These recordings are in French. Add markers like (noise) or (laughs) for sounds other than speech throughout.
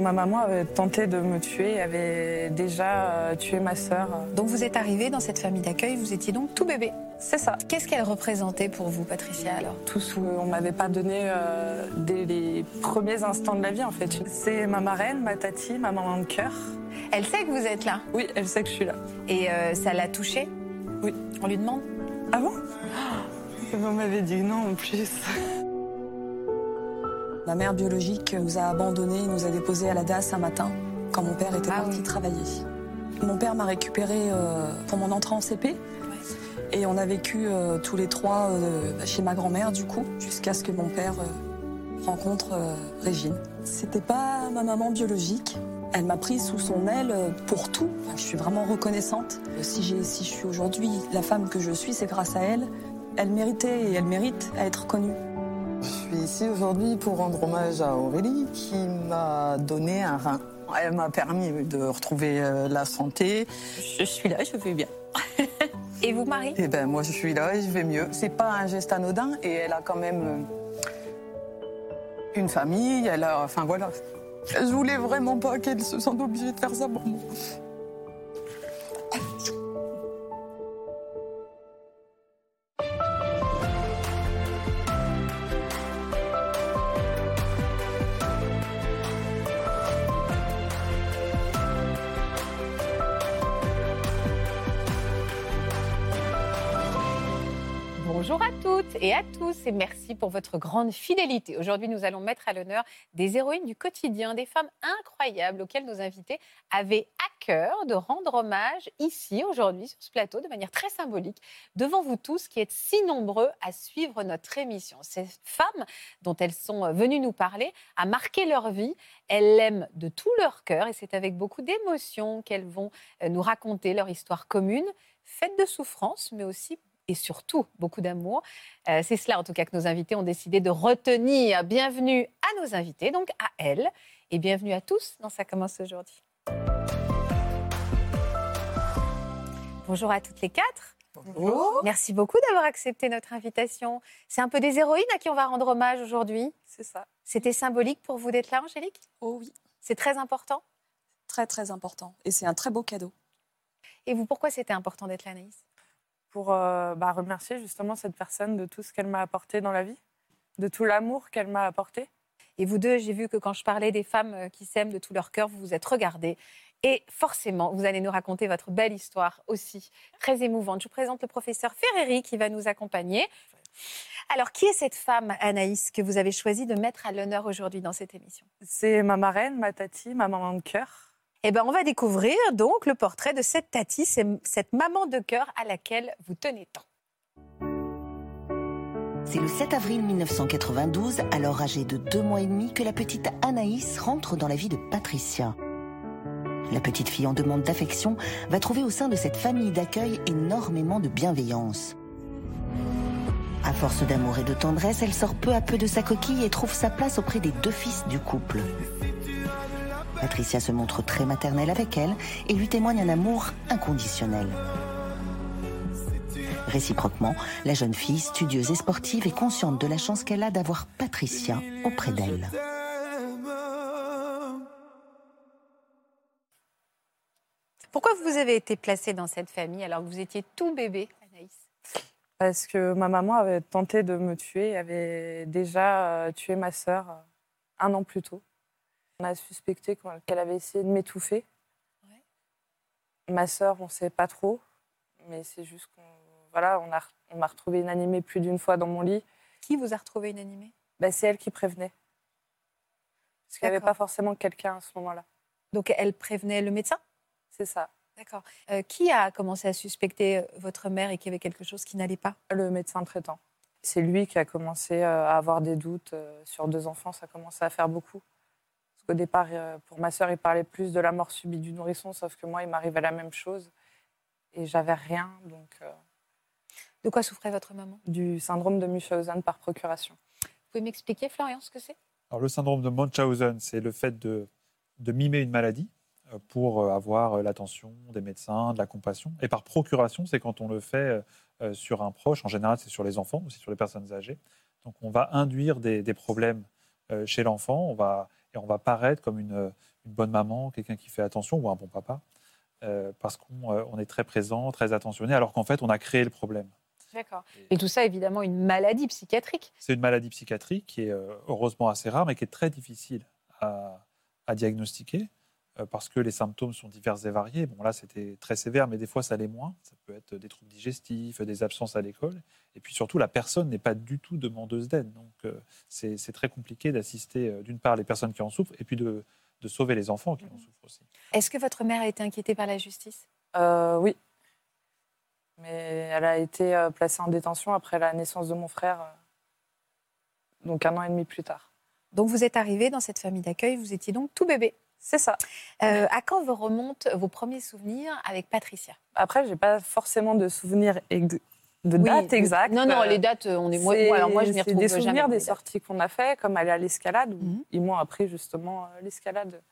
Ma maman avait tenté de me tuer, avait déjà euh, tué ma sœur. Donc vous êtes arrivée dans cette famille d'accueil, vous étiez donc tout bébé. C'est ça. Qu'est-ce qu'elle représentait pour vous, Patricia, alors? Tout ce qu'on m'avait pas donné euh, dès les premiers instants de la vie, en fait. C'est ma marraine, ma tati, ma maman de cœur. Elle sait que vous êtes là? Oui, elle sait que je suis là. Et euh, ça l'a touchée? Oui. On lui demande? Ah bon? Vous m'avez dit non en plus. Ma mère biologique nous a abandonnés, nous a déposés à la DAS un matin, quand mon père était Ah parti oui. travailler. Mon père m'a récupéré euh, pour mon entrée en CP. Et on a vécu euh, tous les trois euh, chez ma grand-mère, du coup, jusqu'à ce que mon père euh, rencontre Régine. C'était pas ma maman biologique. Elle m'a prise sous son aile pour tout. Enfin, je suis vraiment reconnaissante. Si, j'ai- si je suis aujourd'hui la femme que je suis, c'est grâce à elle. Elle méritait et elle mérite à être connue. Je suis ici aujourd'hui pour rendre hommage à Aurélie qui m'a donné un rein. Elle m'a permis de retrouver euh, la santé. Je suis là, je vais bien. (laughs) Et vous, Marie? Et ben moi je suis là et je vais mieux. C'est pas un geste anodin et elle a quand même euh, une famille. Elle a, enfin voilà. Je voulais vraiment pas qu'elle se sente obligée de faire ça pour moi. Bonjour à toutes et à tous et merci pour votre grande fidélité. Aujourd'hui, nous allons mettre à l'honneur des héroïnes du quotidien, des femmes incroyables auxquelles nos invités avaient à cœur de rendre hommage ici, aujourd'hui, sur ce plateau, de manière très symbolique, devant vous tous qui êtes si nombreux à suivre notre émission. Ces femmes dont elles sont venues nous parler a marqué leur vie. Elles l'aiment de tout leur cœur et c'est avec beaucoup d'émotion qu'elles vont euh, nous raconter leur histoire commune, faite de souffrance, mais aussi et surtout beaucoup d'amour. Euh, c'est cela en tout cas que nos invités ont décidé de retenir. Bienvenue à nos invités, donc à elles, et bienvenue à tous dans Ça commence aujourd'hui. Bonjour à toutes les quatre. Merci beaucoup d'avoir accepté notre invitation. C'est un peu des héroïnes à qui on va rendre hommage aujourd'hui. C'est ça. C'était symbolique pour vous d'être là, Angélique? Oh oui, C'est très important? très très important. Et c'est un très beau cadeau. Et vous, pourquoi c'était important d'être là, Anaïs? Pour euh, bah, remercier justement cette personne de tout ce qu'elle m'a apporté dans la vie, de tout l'amour qu'elle m'a apporté. Et vous deux, j'ai vu que quand je parlais des femmes euh, qui s'aiment de tout leur cœur, vous vous êtes regardées. Et forcément, vous allez nous raconter votre belle histoire aussi, très émouvante. Je vous présente le professeur Ferreri qui va nous accompagner. Alors, qui est cette femme, Anaïs, que vous avez choisi de mettre à l'honneur aujourd'hui dans cette émission? C'est ma marraine, ma tati, ma maman de cœur. Eh bien, on va découvrir donc le portrait de cette Tati, cette maman de cœur à laquelle vous tenez tant. C'est le 7 avril 1992, alors âgée de deux mois et demi, que la petite Anaïs rentre dans la vie de Patricia. La petite fille en demande d'affection va trouver au sein de cette famille d'accueil énormément de bienveillance. À force d'amour et de tendresse, elle sort peu à peu de sa coquille et trouve sa place auprès des deux fils du couple. Patricia se montre très maternelle avec elle et lui témoigne un amour inconditionnel. Réciproquement, la jeune fille, studieuse et sportive, est consciente de la chance qu'elle a d'avoir Patricia auprès d'elle. Pourquoi vous avez été placée dans cette famille alors que vous étiez tout bébé, Anaïs? Parce que ma maman avait tenté de me tuer, avait déjà euh, tué ma sœur euh, un an plus tôt. On a suspecté qu'elle avait essayé de m'étouffer. Ouais. Ma sœur, on ne sait pas trop, mais c'est juste qu'on voilà, on a on m'a retrouvée inanimée plus d'une fois dans mon lit. Qui vous a retrouvé inanimée Bah, c'est elle qui prévenait. Parce qu'il n'y avait pas forcément quelqu'un à ce moment-là. Donc elle prévenait le médecin? C'est ça. D'accord. Euh, qui a commencé à suspecter euh, votre mère et qu'il y avait quelque chose qui n'allait pas? Le médecin traitant. C'est lui qui a commencé euh, à avoir des doutes sur deux enfants. Ça a commencé à faire beaucoup. Parce qu'au départ, euh, pour ma sœur, il parlait plus de la mort subie du nourrisson, sauf que moi, il m'arrivait la même chose. Et j'avais rien, donc euh, De quoi souffrait votre maman? du syndrome de Munchausen par procuration. Vous pouvez m'expliquer, Florian, ce que c'est? Alors, le syndrome de Munchausen, c'est le fait de, de mimer une maladie. euh, pour avoir l'attention des médecins, de la compassion. Et par procuration, c'est quand on le fait sur un proche. En général, c'est sur les enfants, aussi sur les personnes âgées. Donc, on va induire des, des problèmes chez l'enfant. On va et on va paraître comme une, une bonne maman, quelqu'un qui fait attention ou un bon papa, euh, parce qu'on euh, on est très présent, très attentionné, alors qu'en fait, on a créé le problème. D'accord. Et tout ça, évidemment, une maladie psychiatrique. C'est une maladie psychiatrique qui est euh, heureusement assez rare, mais qui est très difficile à, à diagnostiquer parce que les symptômes sont divers et variés. Bon, là, c'était très sévère, mais des fois, ça l'est moins. Ça peut être des troubles digestifs, des absences à l'école. Et puis surtout, la personne n'est pas du tout demandeuse d'aide. Donc, euh, c'est très compliqué d'assister, euh, d'une part, les personnes qui en souffrent, et puis de, de sauver les enfants qui en souffrent aussi. Est-ce que votre mère a été inquiétée par la justice? Euh, oui. Mais elle a été euh, placée en détention après la naissance de mon frère, euh, donc un an et demi plus tard. Donc vous êtes arrivé dans cette famille d'accueil, vous étiez donc tout bébé? C'est ça. Euh, à quand vous remontent vos premiers souvenirs avec Patricia? Après, j'ai pas forcément de souvenirs ex- de Oui, date exacte. Non, non, Euh, les dates, on est. Moi, alors moi, je m'y c'est retrouve des souvenirs des sorties qu'on a fait, comme aller à l'escalade. où Mhm. Ils m'ont appris justement euh, l'escalade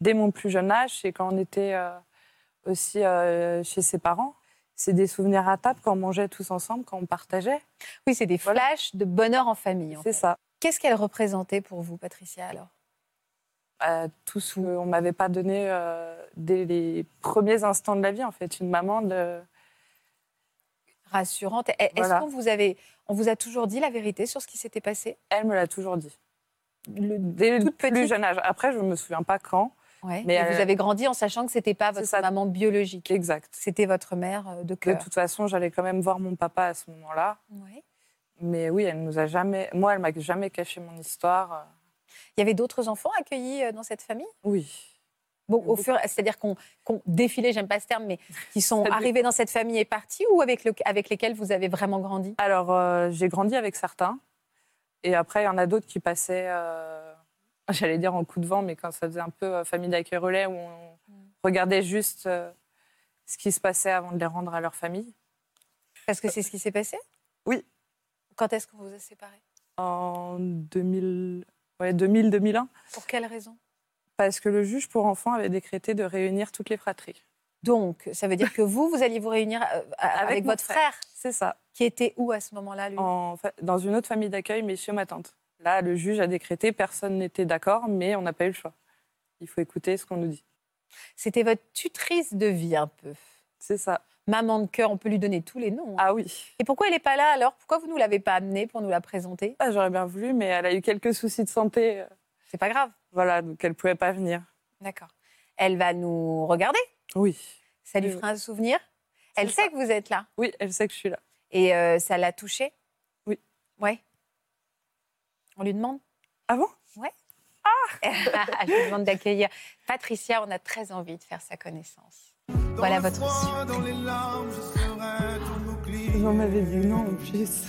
dès mon plus jeune âge. Et quand on était euh, aussi euh, chez ses parents, c'est des souvenirs à table quand on mangeait tous ensemble, quand on partageait. Oui, c'est des Voilà. flashs de bonheur en famille. C'est ça. Qu'est-ce qu'elle représentait pour vous, Patricia, alors? Euh, tout ce qu'on m'avait pas donné euh, dès les premiers instants de la vie, en fait. Une maman de... Rassurante. Est-ce Voilà. qu'on vous avait, on vous a toujours dit la vérité sur ce qui s'était passé? Elle me l'a toujours dit. Le- Dès le plus jeune âge. Après, je me souviens pas quand. Ouais. Mais elle- vous avez grandi en sachant que c'était pas C'est votre maman biologique. Exact. C'était votre mère euh, de De cœur. toute façon, j'allais quand même voir mon papa à ce moment-là. Ouais. Mais oui, elle nous a jamais. Moi, elle m'a jamais caché mon histoire. Il y avait d'autres enfants accueillis euh, dans cette famille? Oui. Bon, au fur, c'est-à-dire qu'on qu'on défilait, j'aime pas ce terme, mais qui sont (laughs) arrivés dans cette famille et partis ou avec, le, avec lesquels vous avez vraiment grandi? Alors, euh, j'ai grandi avec certains. Et après, il y en a d'autres qui passaient, euh, (laughs) j'allais dire en coup de vent, mais quand ça faisait un peu euh, famille d'accueil relais, où on regardait juste ce qui se passait avant de les rendre à leur famille. Parce que c'est ce qui s'est passé? Oui. Quand est-ce qu'on vous a séparés? En 2000, ouais, 2000-2001. Pour quelle raison? Parce que le juge pour enfants avait décrété de réunir toutes les fratries. Donc, ça veut dire que vous, vous alliez vous réunir euh, avec, votre frère. C'est ça. qui était où à ce moment-là, lui? En dans une autre famille d'accueil, mais chez ma tante. Là, le juge a décrété, personne n'était d'accord, mais on n'a pas eu le choix. Il faut écouter ce qu'on nous dit. C'était votre tutrice de vie, un peu. C'est ça. Maman de cœur, on peut lui donner tous les noms. hein. Ah oui. Et pourquoi elle n'est pas là alors? Pourquoi vous ne nous l'avez pas amenée pour nous la présenter? Ah, J'aurais bien voulu, mais elle a eu quelques soucis de santé. euh, C'est pas grave. Voilà, donc elle ne pouvait pas venir. D'accord. Elle va nous regarder? Oui. Ça lui Oui. fera un souvenir? Elle sait que vous êtes là? Oui, elle sait que je suis là. Et euh, ça l'a touchée? Oui. Ouais. On lui demande? Ah bon? (laughs) Je lui demande d'accueillir Patricia. On a très envie de faire sa connaissance. Voilà votre suite. Bouclier. J'en avais dit non en plus. (laughs)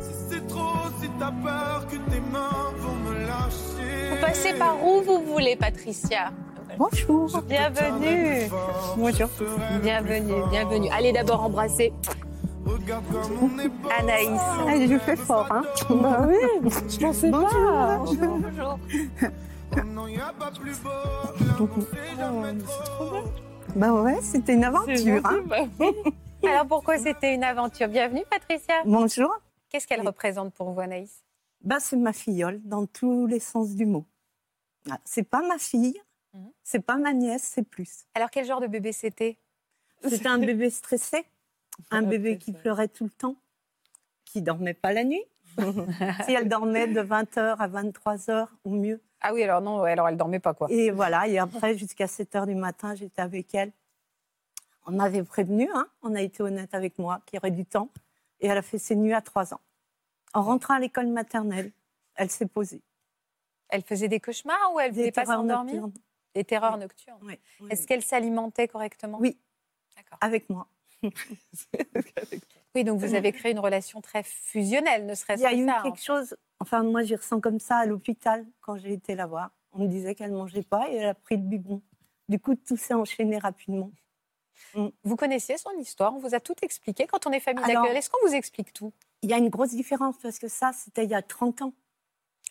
Si c'est trop, si t'as peur que tes mains vont me lâcher. Vous passez par où vous voulez, Patricia? Bonjour. Bienvenue. Bonjour. Bienvenue, bienvenue. Allez d'abord embrasser. Anaïs. Ah, je fais fort, hein bah oui, je pensais pas. Bonjour. C'est. Bah ouais, c'était une aventure. Hein (laughs) Alors pourquoi c'était une aventure? Bienvenue, Patricia. Bonjour. Qu'est-ce qu'elle représente pour vous, Anaïs? Bah, c'est ma filleule dans tous les sens du mot. Ah, C'est pas ma fille, Mhm. c'est pas ma nièce, c'est plus. Alors quel genre de bébé c'était? C'était un bébé stressé, un bébé qui pleurait tout le temps, qui dormait pas la nuit. (laughs) si elle dormait de 20h à 23h ou mieux. Ah oui, alors non, alors elle dormait pas quoi. Et voilà, et après, jusqu'à 7h du matin, j'étais avec elle. On m'avait prévenu, hein, on a été honnête avec moi, qu'il y aurait du temps. Et elle a fait ses nuits à 3 ans. En rentrant à l'école maternelle, elle s'est posée. Elle faisait des cauchemars ou elle voulait Des pas s'endormir. Des terreurs nocturnes. Oui, oui, Est-ce oui. qu'elle s'alimentait correctement? Oui, avec moi. Oui, donc vous avez créé une relation très fusionnelle, ne Il serait-ce y a que eu ça. quelque chose, enfin moi j'y ressens comme ça à l'hôpital quand j'ai été la voir. On me disait qu'elle mangeait pas et elle a pris le biberon. Du coup, tout s'est enchaîné rapidement. Vous connaissiez son histoire, on vous a tout expliqué. Quand on est famille d'accueil, est-ce qu'on vous explique tout? Il y a une grosse différence parce que ça, c'était il y a 30 ans.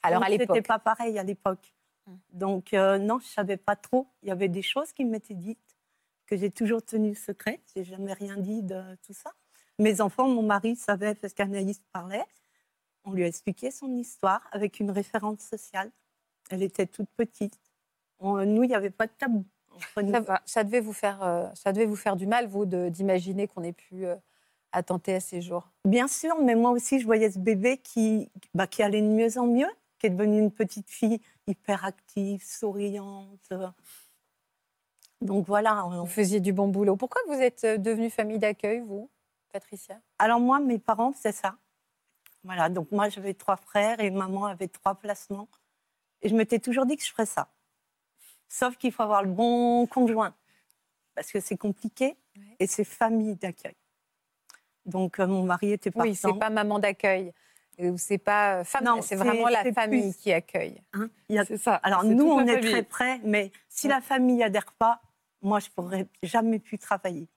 Alors Donc, à l'époque, C'était pas pareil à l'époque. Mm. Donc, euh, non, je ne savais pas trop. Il y avait des choses qui m'étaient dites, que j'ai toujours tenues secrètes. Je n'ai jamais rien dit de tout ça. Mes enfants, mon mari savait parce qu'Anaïs parlait. On lui a expliqué son histoire avec une référence sociale. Elle était toute petite. On- nous, il n'y avait pas de tabou. Ça, devait vous faire, euh, ça devait vous faire du mal, vous, d'imaginer qu'on ait pu euh, attenter à ces jours. Bien sûr, mais moi aussi, je voyais ce bébé qui, bah, qui allait de mieux en mieux, qui est devenue une petite fille hyper active, souriante. Donc voilà. on- Vous faisiez du bon boulot. Pourquoi vous êtes euh, devenue famille d'accueil, vous, Patricia? Alors moi, mes parents, c'est ça. Voilà, donc moi, j'avais trois frères et maman avait trois placements. Et je m'étais toujours dit que je ferais ça. Sauf qu'il faut avoir le bon conjoint, parce que c'est compliqué Ouais. et c'est famille d'accueil. Donc euh, mon mari était partant. Oui, c'est pas maman d'accueil. Ou c'est pas euh, femme, Non, c'est vraiment la famille plus- qui accueille. hein. A- C'est ça. Alors nous, on est famille. très près, mais si Ouais. la famille adhère pas, moi, je pourrais jamais pu travailler.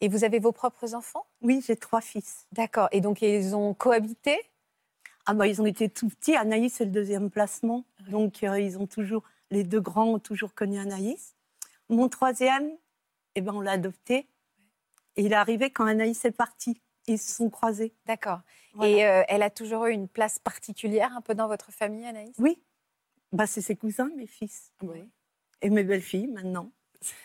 Et vous avez vos propres enfants? Oui, j'ai trois fils. D'accord. Et donc ils ont cohabité? Ah bah, ils ont été tout petits. Anaïs, c'est le deuxième placement. Donc, euh, ils ont toujours, les deux grands ont toujours connu Anaïs. Mon troisième, eh ben, on l'a adopté. Et il est arrivé quand Anaïs est partie. Ils se sont croisés. D'accord. Voilà. Et euh, elle a toujours eu une place particulière un peu dans votre famille, Anaïs? Oui, bah, c'est ses cousins, mes fils. Ah bah oui. Et mes belles-filles, maintenant.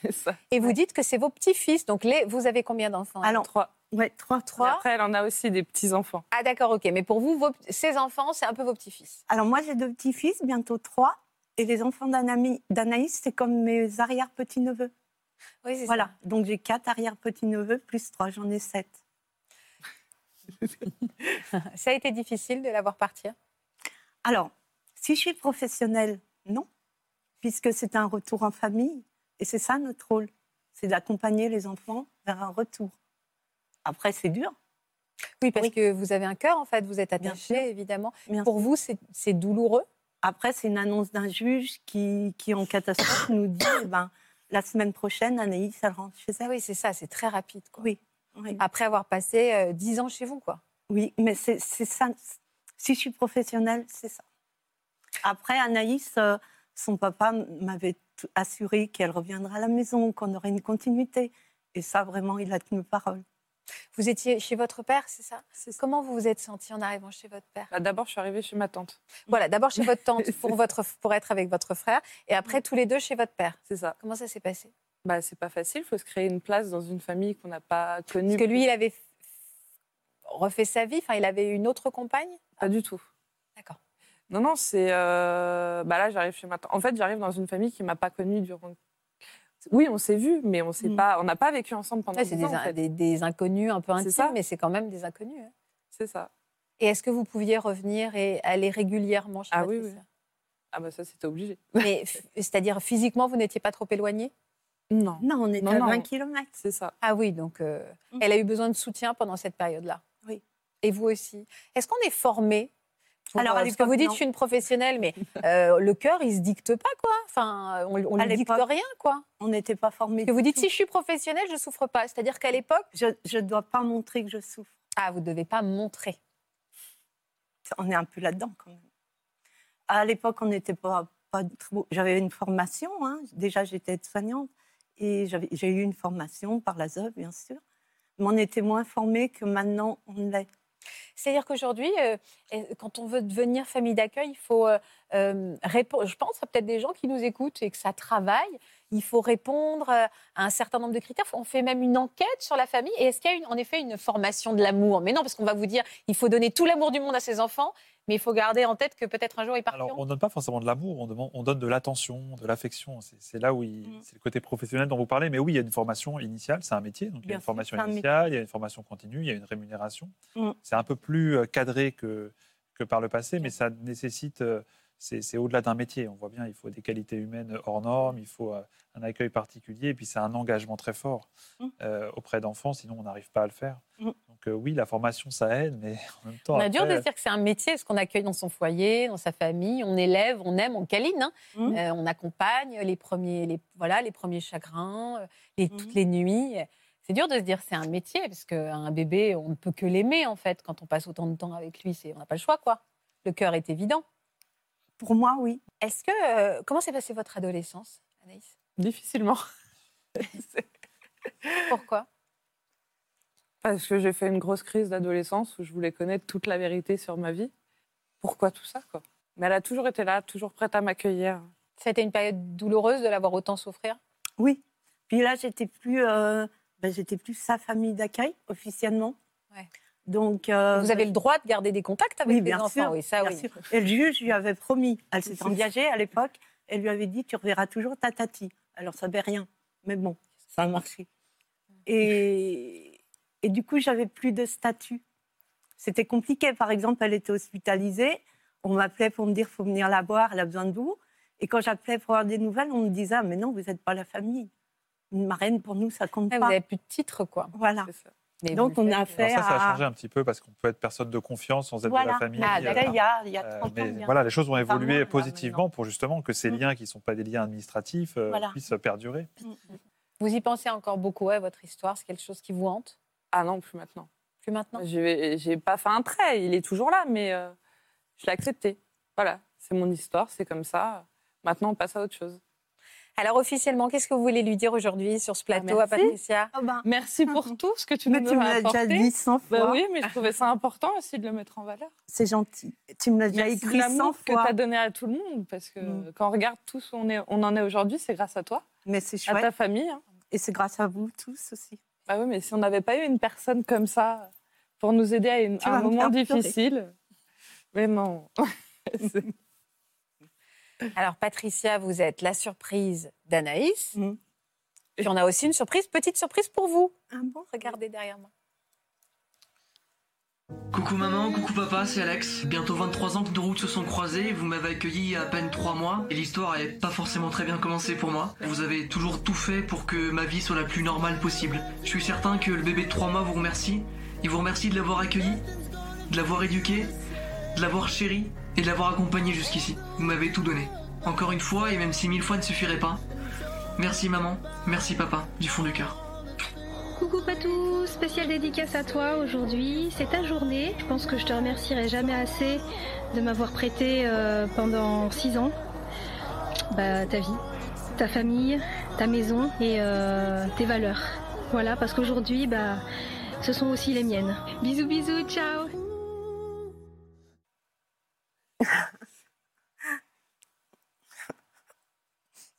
C'est ça. Et vous dites que c'est vos petits-fils. Donc les, vous avez combien d'enfants? Alors, Trois. Ouais, trois, Et trois. Après, elle en a aussi des petits-enfants. Ah d'accord, ok. Mais pour vous, vos, ces enfants, c'est un peu vos petits-fils. Alors, moi, j'ai deux petits-fils, bientôt trois. Et les enfants d'Anaïs, c'est comme mes arrière-petits-neveux. Oui, c'est Voilà. Donc, j'ai quatre arrière-petits-neveux, plus trois, j'en ai sept. (laughs) Ça a été difficile de la voir partir? Alors, si je suis professionnelle, non, puisque c'est un retour en famille. Et c'est ça notre rôle, c'est d'accompagner les enfants vers un retour. Après, c'est dur. Oui, parce Oui. que vous avez un cœur, en fait. Vous êtes attaché, évidemment. bien Pour vous, c'est douloureux? Après, c'est une annonce d'un juge qui, qui en catastrophe, nous dit eh ben, la semaine prochaine, Anaïs, elle rentre chez Ah elle. oui, c'est ça, c'est très rapide. Quoi. Oui, oui, Après avoir passé euh, 10 ans chez vous, quoi. oui, mais c'est c'est ça. Si je suis professionnelle, c'est ça. Après, Anaïs, euh, son papa m'avait assuré qu'elle reviendra à la maison, qu'on aurait une continuité. Et ça, vraiment, il a tenu parole. Vous étiez chez votre père, c'est ça? Comment vous vous êtes senti en arrivant chez votre père? Bah, D'abord, je suis arrivée chez ma tante. Voilà, d'abord chez votre tante (laughs) pour, votre, pour être avec votre frère, et après tous les deux chez votre père. C'est ça. Comment ça s'est passé? Bah, c'est pas facile. Il faut se créer une place dans une famille qu'on n'a pas connue. Parce que lui, il avait refait sa vie, enfin, il avait une autre compagne? Pas du tout. Non, non, c'est. euh, Bah là, j'arrive chez ma tante. En fait, j'arrive dans une famille qui m'a pas connue durant. Oui, on s'est vus, mais on s'est Mm. pas, on n'a pas vécu ensemble pendant Ouais, C'est des, en fait. des- des inconnus un peu intimes, ça. mais c'est quand même des inconnus. hein. C'est ça. Et est-ce que vous pouviez revenir et aller régulièrement chez Ah votre oui, oui. Ah bah ça, c'était obligé. Mais c'est-à-dire physiquement, vous n'étiez pas trop éloigné? Non. Non, on était Non, à non. 20 km. C'est ça. Ah oui, donc euh, Mm. elle a eu besoin de soutien pendant cette période-là? Oui. Et vous aussi? Est-ce qu'on est formé pour, Alors, à euh, parce que vous dites, non. je suis une professionnelle, mais euh, le cœur, il se dicte pas, quoi. Enfin, on, À lui dicte rien, quoi. On n'était pas formés. Parce que vous dites, tout. si je suis professionnelle, je souffre pas. C'est-à-dire qu'à l'époque, Je ne dois pas montrer que je souffre. ah, vous devez pas montrer. On est un peu là-dedans quand même. À l'époque, on n'était pas, pas trop... J'avais une formation, hein. déjà j'étais aide-soignante, et j'ai eu une formation par la ZEUF, bien sûr. Mais on était moins formés que maintenant on l'est. C'est-à-dire qu'aujourd'hui, euh, quand on veut devenir famille d'accueil, il faut euh, euh, répondre. Je pense à peut-être des gens qui nous écoutent et que ça travaille. Il faut répondre à un certain nombre de critères. On fait même une enquête sur la famille. Et est-ce qu'il y a une- en effet une formation de l'amour? Mais non, parce qu'on va vous dire, il faut donner tout l'amour du monde à ses enfants, mais il faut garder en tête que peut-être un jour ils partiront. Alors, on ne donne pas forcément de l'amour, on, demande- on donne de l'attention, de l'affection. C'est là où il- Mm. c'est le côté professionnel dont vous parlez. Mais oui, il y a une formation initiale, c'est un métier. Donc, il y a une formation initiale, il y a une formation continue, il y a une rémunération. Mm. C'est un peu plus euh, cadré que, que par le passé, mais ça nécessite. euh, C'est au-delà d'un métier. On voit bien, il faut des qualités humaines hors normes, il faut euh, un accueil particulier, et puis c'est un engagement très fort Mm. euh, auprès d'enfants, sinon on n'arrive pas à le faire. Donc euh, oui, la formation, ça aide, mais en même temps. On a dur de dire que c'est un métier, ce qu'on accueille dans son foyer, dans sa famille, on élève, on aime, on câline, hein. Mhm. Euh, on accompagne les premiers, les, voilà, les premiers chagrins, euh, les, Mhm. toutes les nuits. C'est dur de se dire que c'est un métier, parce qu'un bébé, on ne peut que l'aimer en fait. Quand on passe autant de temps avec lui, c'est, on n'a pas le choix, quoi. Le cœur est évident. Pour moi, oui. Est-ce que euh, comment s'est passée votre adolescence, Anaïs? Difficilement. (laughs) Pourquoi? Parce que j'ai fait une grosse crise d'adolescence où je voulais connaître toute la vérité sur ma vie. Pourquoi tout ça, quoi? Mais elle a toujours été là, toujours prête à m'accueillir. Ça a été une période douloureuse de l'avoir autant souffrir? Oui. Puis là, j'étais plus, euh, ben, j'étais plus sa famille d'accueil officiellement. Ouais. Donc, euh, Vous avez le droit de garder des contacts avec oui, les bien enfants, sûr, oui, ça bien oui. sûr. Et le juge lui avait promis. Elle s'était engagée à l'époque. Elle lui avait dit tu reverras toujours ta tati. Alors ça n'avait rien, mais bon, ça a marché. Et, et du coup, j'avais plus de statut. C'était compliqué. Par exemple, elle était hospitalisée. On m'appelait pour me dire faut venir la voir. Elle a besoin de vous. Et quand j'appelais pour avoir des nouvelles, on me disait ah, mais non, vous n'êtes pas la famille. Une marraine pour nous, ça compte Ah, vous pas. avez plus de titres, quoi. Voilà. Ça. Mais Donc vous on a fait Alors ça, ça a à- changé un petit peu parce qu'on peut être personne de confiance sans être voilà. de la famille. Ah, euh, il y a, il y a euh, 30 ans. mais voilà, les choses vont Enfin, évoluer moins, là, positivement pour justement que ces Mm. liens qui ne sont pas des liens administratifs euh, Voilà. puissent perdurer. Vous y pensez encore beaucoup à votre histoire C'est quelque chose qui vous hante? Ah non, plus maintenant. Plus maintenant J'ai pas fait un trait, il est toujours là, mais euh, je l'ai accepté. Voilà, c'est mon histoire, c'est comme ça. Maintenant, on passe à autre chose. Alors officiellement, qu'est-ce que vous voulez lui dire aujourd'hui sur ce plateau à merci. Patricia? Ah ben, Merci pour (laughs) tout ce que tu mais nous tu me as l'as déjà apporté. dit 100 fois. Bah oui, mais je trouvais ça important aussi de le mettre en valeur. C'est gentil. Tu me l'as déjà écrit 100 l'amour que tu fois. as donné à tout le monde, parce que Mm. quand on regarde tout ce qu'on on en est aujourd'hui, c'est grâce à toi, Mais c'est à chouette. ta famille. hein. Et c'est grâce à vous tous aussi. Bah oui, mais si on n'avait pas eu une personne comme ça pour nous aider à, une- un me moment difficile, vraiment. (laughs) Alors Patricia, vous êtes la surprise d'Anaïs. Mm. Puis on a aussi une surprise, petite surprise pour vous. Ah bon? Regardez derrière moi. Coucou maman, coucou papa, c'est Alex. Bientôt 23 ans que nos routes se sont croisées, vous m'avez accueilli il y a à peine 3 mois et l'histoire n'est pas forcément très bien commencé pour moi. Vous avez toujours tout fait pour que ma vie soit la plus normale possible. Je suis certain que le bébé de 3 mois vous remercie. Il vous remercie de l'avoir accueilli, de l'avoir éduqué, de l'avoir chéri et de l'avoir accompagné jusqu'ici. Vous m'avez tout donné. Encore une fois, et même si mille fois ne suffirait pas. Merci maman, merci papa, du fond du cœur. Coucou Patou, spéciale dédicace à toi aujourd'hui. C'est ta journée. Je pense que je te remercierai jamais assez de m'avoir prêté euh, pendant 6 ans bah, ta vie, ta famille, ta maison et euh, tes valeurs. Voilà, parce qu'aujourd'hui, bah, ce sont aussi les miennes. Bisous, bisous, ciao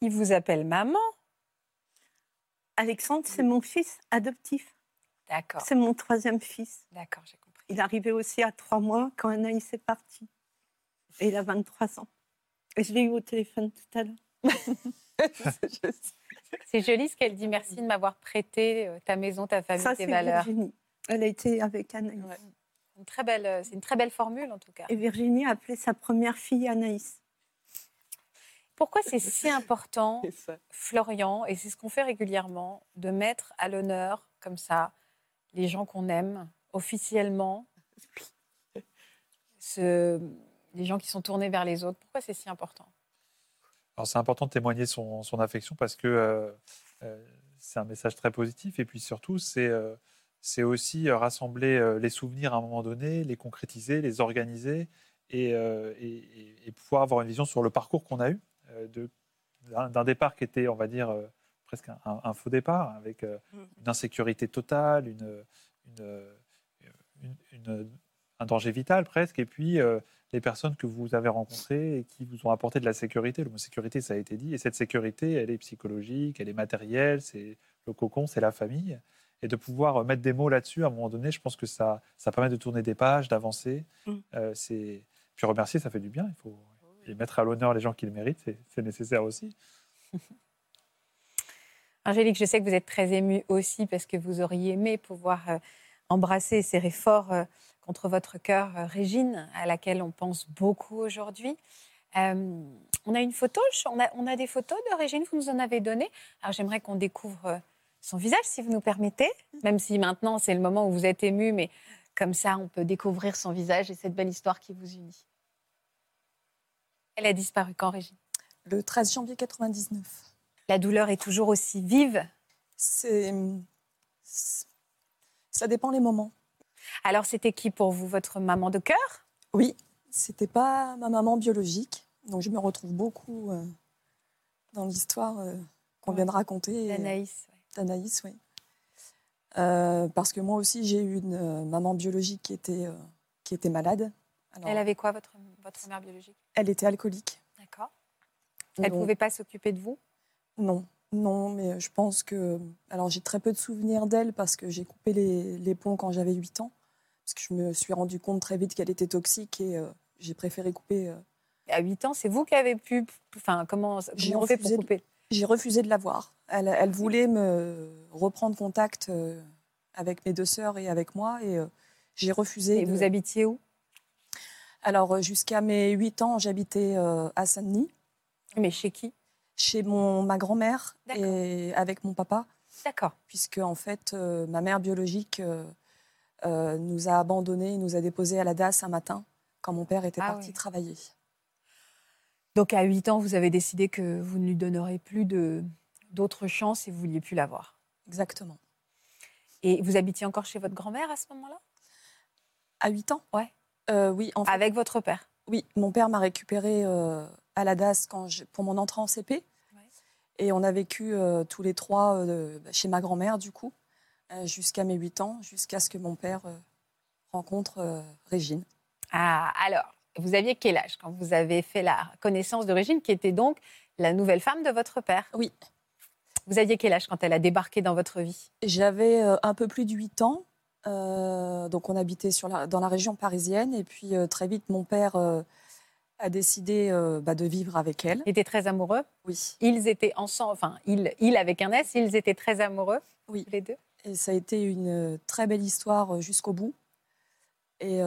Il vous appelle maman. Alexandre, c'est mon fils adoptif. D'accord, C'est mon troisième fils. d'accord, j'ai compris. Il arrivé aussi à trois mois quand Anaïs est partie. Et il a 23 ans. Et je l'ai eu au téléphone tout à l'heure. (laughs) C'est joli ce qu'elle dit. Merci de m'avoir prêté euh, ta maison, ta famille, Ça, tes c'est valeurs. Virginie. Elle a été avec Anaïs. Ouais. Une très belle, euh, c'est une très belle formule en tout cas. Et Virginie a appelé sa première fille Anaïs. Pourquoi c'est (laughs) si important. Florian, et c'est ce qu'on fait régulièrement, de mettre à l'honneur comme ça les gens qu'on aime officiellement, (laughs) ce- les gens qui sont tournés vers les autres? Pourquoi c'est si important? Alors c'est important de témoigner son, son affection parce que euh, euh, c'est un message très positif et puis surtout c'est euh, c'est aussi rassembler les souvenirs à un moment donné, les concrétiser, les organiser et, euh, et- et- et pouvoir avoir une vision sur le parcours qu'on a eu euh, d'un d'un départ qui était, on va dire, euh, presque un, faux départ avec euh, Mm. une insécurité totale, une, une- une- une- un danger vital presque, et puis euh, les personnes que vous avez rencontrées et qui vous ont apporté de la sécurité. Le mot sécurité, ça a été dit. Et cette sécurité, elle est psychologique, elle est matérielle, c'est le cocon, c'est la famille. Et de pouvoir mettre des mots là-dessus, à un moment donné, je pense que ça, ça permet de tourner des pages, d'avancer. Mm. Euh, c'est... Puis remercier, ça fait du bien. Il faut et mettre à l'honneur les gens qui le méritent, c'est, nécessaire aussi. (laughs) Angélique, je sais que vous êtes très émue aussi parce que vous auriez aimé pouvoir euh, embrasser et serrer fort contre votre cœur euh, Régine, à laquelle on pense beaucoup aujourd'hui. Euh, on a une photo, on a, des photos de Régine, vous nous en avez donné. Alors j'aimerais qu'on découvre son visage, si vous nous permettez, même si maintenant c'est le moment où vous êtes émue, mais comme ça on peut découvrir son visage et cette belle histoire qui vous unit. Elle a disparu quand, Régine? Le 13 janvier 99. La douleur est toujours aussi vive? C'est. Ça dépend les moments. Alors c'était qui pour vous, votre maman de cœur? Oui, c'était pas ma maman biologique. Donc je me retrouve beaucoup euh, dans l'histoire euh, qu'on vient de raconter. et- Anaïs. d'Anaïs, oui. Euh, parce que moi aussi, j'ai eu une maman biologique qui était, qui était malade. Alors, Elle avait quoi, votre, votre mère biologique? elle était alcoolique. D'accord. Elle ne pouvait pas s'occuper de vous? Non, non, mais je pense que. Alors, j'ai très peu de souvenirs d'elle parce que j'ai coupé les, les ponts quand j'avais 8 ans. Parce que je me suis rendu compte très vite qu'elle était toxique et euh, j'ai préféré couper. euh, À 8 ans, c'est vous qui avez pu. Enfin, comment, J'ai comment on fait pour refusé de- couper? J'ai refusé de la voir. Elle, elle voulait me reprendre contact euh, avec mes deux sœurs et avec moi et j'ai refusé. Et de- vous habitiez où? Alors, euh, jusqu'à mes 8 ans, j'habitais euh, à Saint-Denis. Mais chez qui? Chez mon, ma grand-mère et avec mon papa, D'accord. puisque en fait, euh, ma mère biologique nous a abandonnés, nous a déposés à la DAS un matin quand mon père était Ah parti oui. travailler. Donc à 8 ans, vous avez décidé que vous ne lui donnerez plus d'autres chances et vous vouliez plus la voir. Exactement. Et vous habitiez encore chez votre grand-mère à ce moment-là? À 8 ans? Ouais. Euh, oui, en fait, Avec votre père oui, mon père m'a récupéré euh, à la DAS quand je- pour mon entrée en CP. Ouais. Et on a vécu euh, tous les trois bah, chez ma grand-mère, du coup, jusqu'à mes 8 ans, jusqu'à ce que mon père rencontre Régine. Ah, alors, vous aviez quel âge quand vous avez fait la connaissance de Régine, qui était donc la nouvelle femme de votre père? Oui. Vous aviez quel âge quand elle a débarqué dans votre vie? J'avais un peu plus de 8 ans. Euh, donc on habitait sur la- dans la région parisienne. Et puis euh, très vite, mon père euh, a décidé bah, de vivre avec elle. Il était très amoureux? Oui. Ils étaient ensemble, enfin, il, il avec un S, ils étaient très amoureux, Oui. les deux? Et ça a été une très belle histoire jusqu'au bout. Et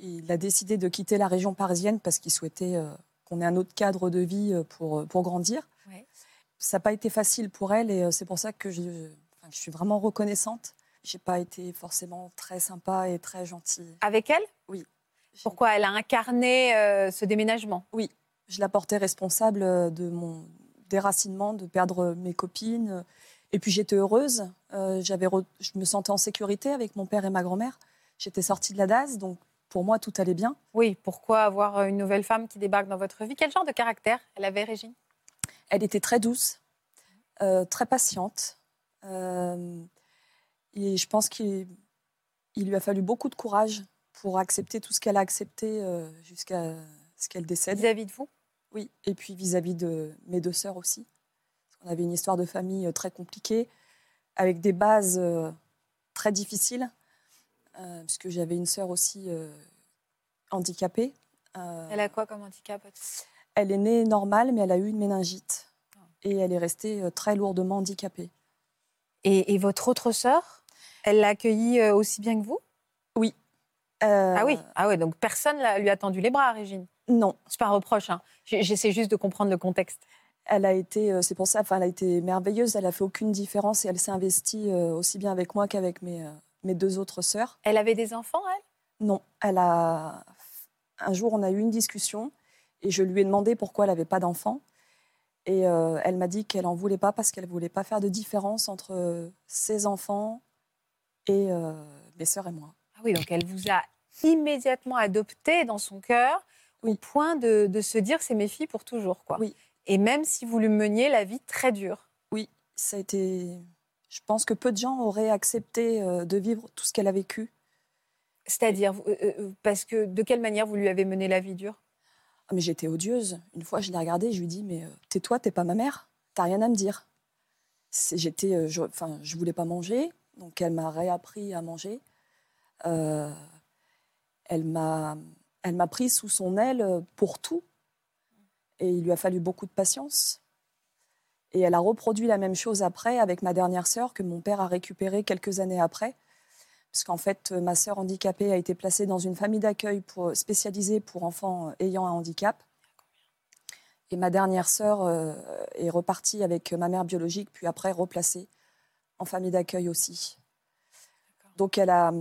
il a décidé de quitter la région parisienne parce qu'il souhaitait qu'on ait un autre cadre de vie pour, pour grandir. Ouais. Ça n'a pas été facile pour elle et c'est pour ça que je suis vraiment reconnaissante. J'ai pas été forcément très sympa et très gentille. Avec elle? Oui. Pourquoi? Elle a incarné euh, ce déménagement? Je la portais responsable euh, de mon déracinement, de perdre mes copines. Et puis j'étais heureuse. Euh, j'avais re- Je me sentais en sécurité avec mon père et ma grand-mère. J'étais sortie de la DAS, donc pour moi tout allait bien. Oui, pourquoi avoir une nouvelle femme qui débarque dans votre vie? Quel genre de caractère elle avait, Régine? Elle était très douce, euh, très patiente. Euh, et je pense qu'il il lui a fallu beaucoup de courage pour accepter tout ce qu'elle a accepté euh, jusqu'à ce qu'elle décède. vis-à-vis de vous? Oui, et puis vis-à-vis de mes deux sœurs aussi. On avait une histoire de famille euh, très compliquée, avec des bases euh, très difficiles, puisque j'avais une sœur aussi handicapée. Elle a quoi comme handicap elle est née normale, mais elle a eu une méningite. Et elle est restée très lourdement handicapée. et, et votre autre sœur? Elle l'a accueillie euh, aussi bien que vous? Euh, Ah oui, ah ouais, donc personne l'a- lui a tendu les bras, Régine? Non, C'est pas un reproche, hein. J'essaie juste de comprendre le contexte. elle a été, euh, c'est pour ça, enfin, elle a été merveilleuse. Elle a fait aucune différence et elle s'est investie aussi bien avec moi qu'avec mes, mes deux autres sœurs. Elle avait des enfants, elle? Non, elle a. Un jour, on a eu une discussion et je lui ai demandé pourquoi elle n'avait pas d'enfant. Et euh, elle m'a dit qu'elle n'en voulait pas parce qu'elle ne voulait pas faire de différence entre ses enfants et euh, mes sœurs et moi. Ah oui, donc elle vous a immédiatement adopté dans son cœur au point de, de se dire c'est mes filles pour toujours, quoi. Oui. Et même si vous lui meniez la vie très dure. Oui, ça a été. Je pense que peu de gens auraient accepté euh, de vivre tout ce qu'elle a vécu. C'est-à-dire, euh, parce que de quelle manière vous lui avez mené la vie dure? Ah, mais j'étais odieuse. Une fois, je l'ai regardée, je lui ai dit Mais tais-toi, t'es pas ma mère, t'as rien à me dire. J'étais, je, enfin, je voulais pas manger, donc elle m'a réappris à manger. Euh, elle m'a, pris sous son aile pour tout, et il lui a fallu beaucoup de patience. Et elle a reproduit la même chose après avec ma dernière sœur que mon père a récupérée quelques années après. Parce qu'en fait, ma sœur handicapée a été placée dans une famille d'accueil spécialisée pour enfants ayant un handicap. Et ma dernière sœur euh, est repartie avec ma mère biologique, puis après replacée en famille d'accueil aussi. Donc elle a,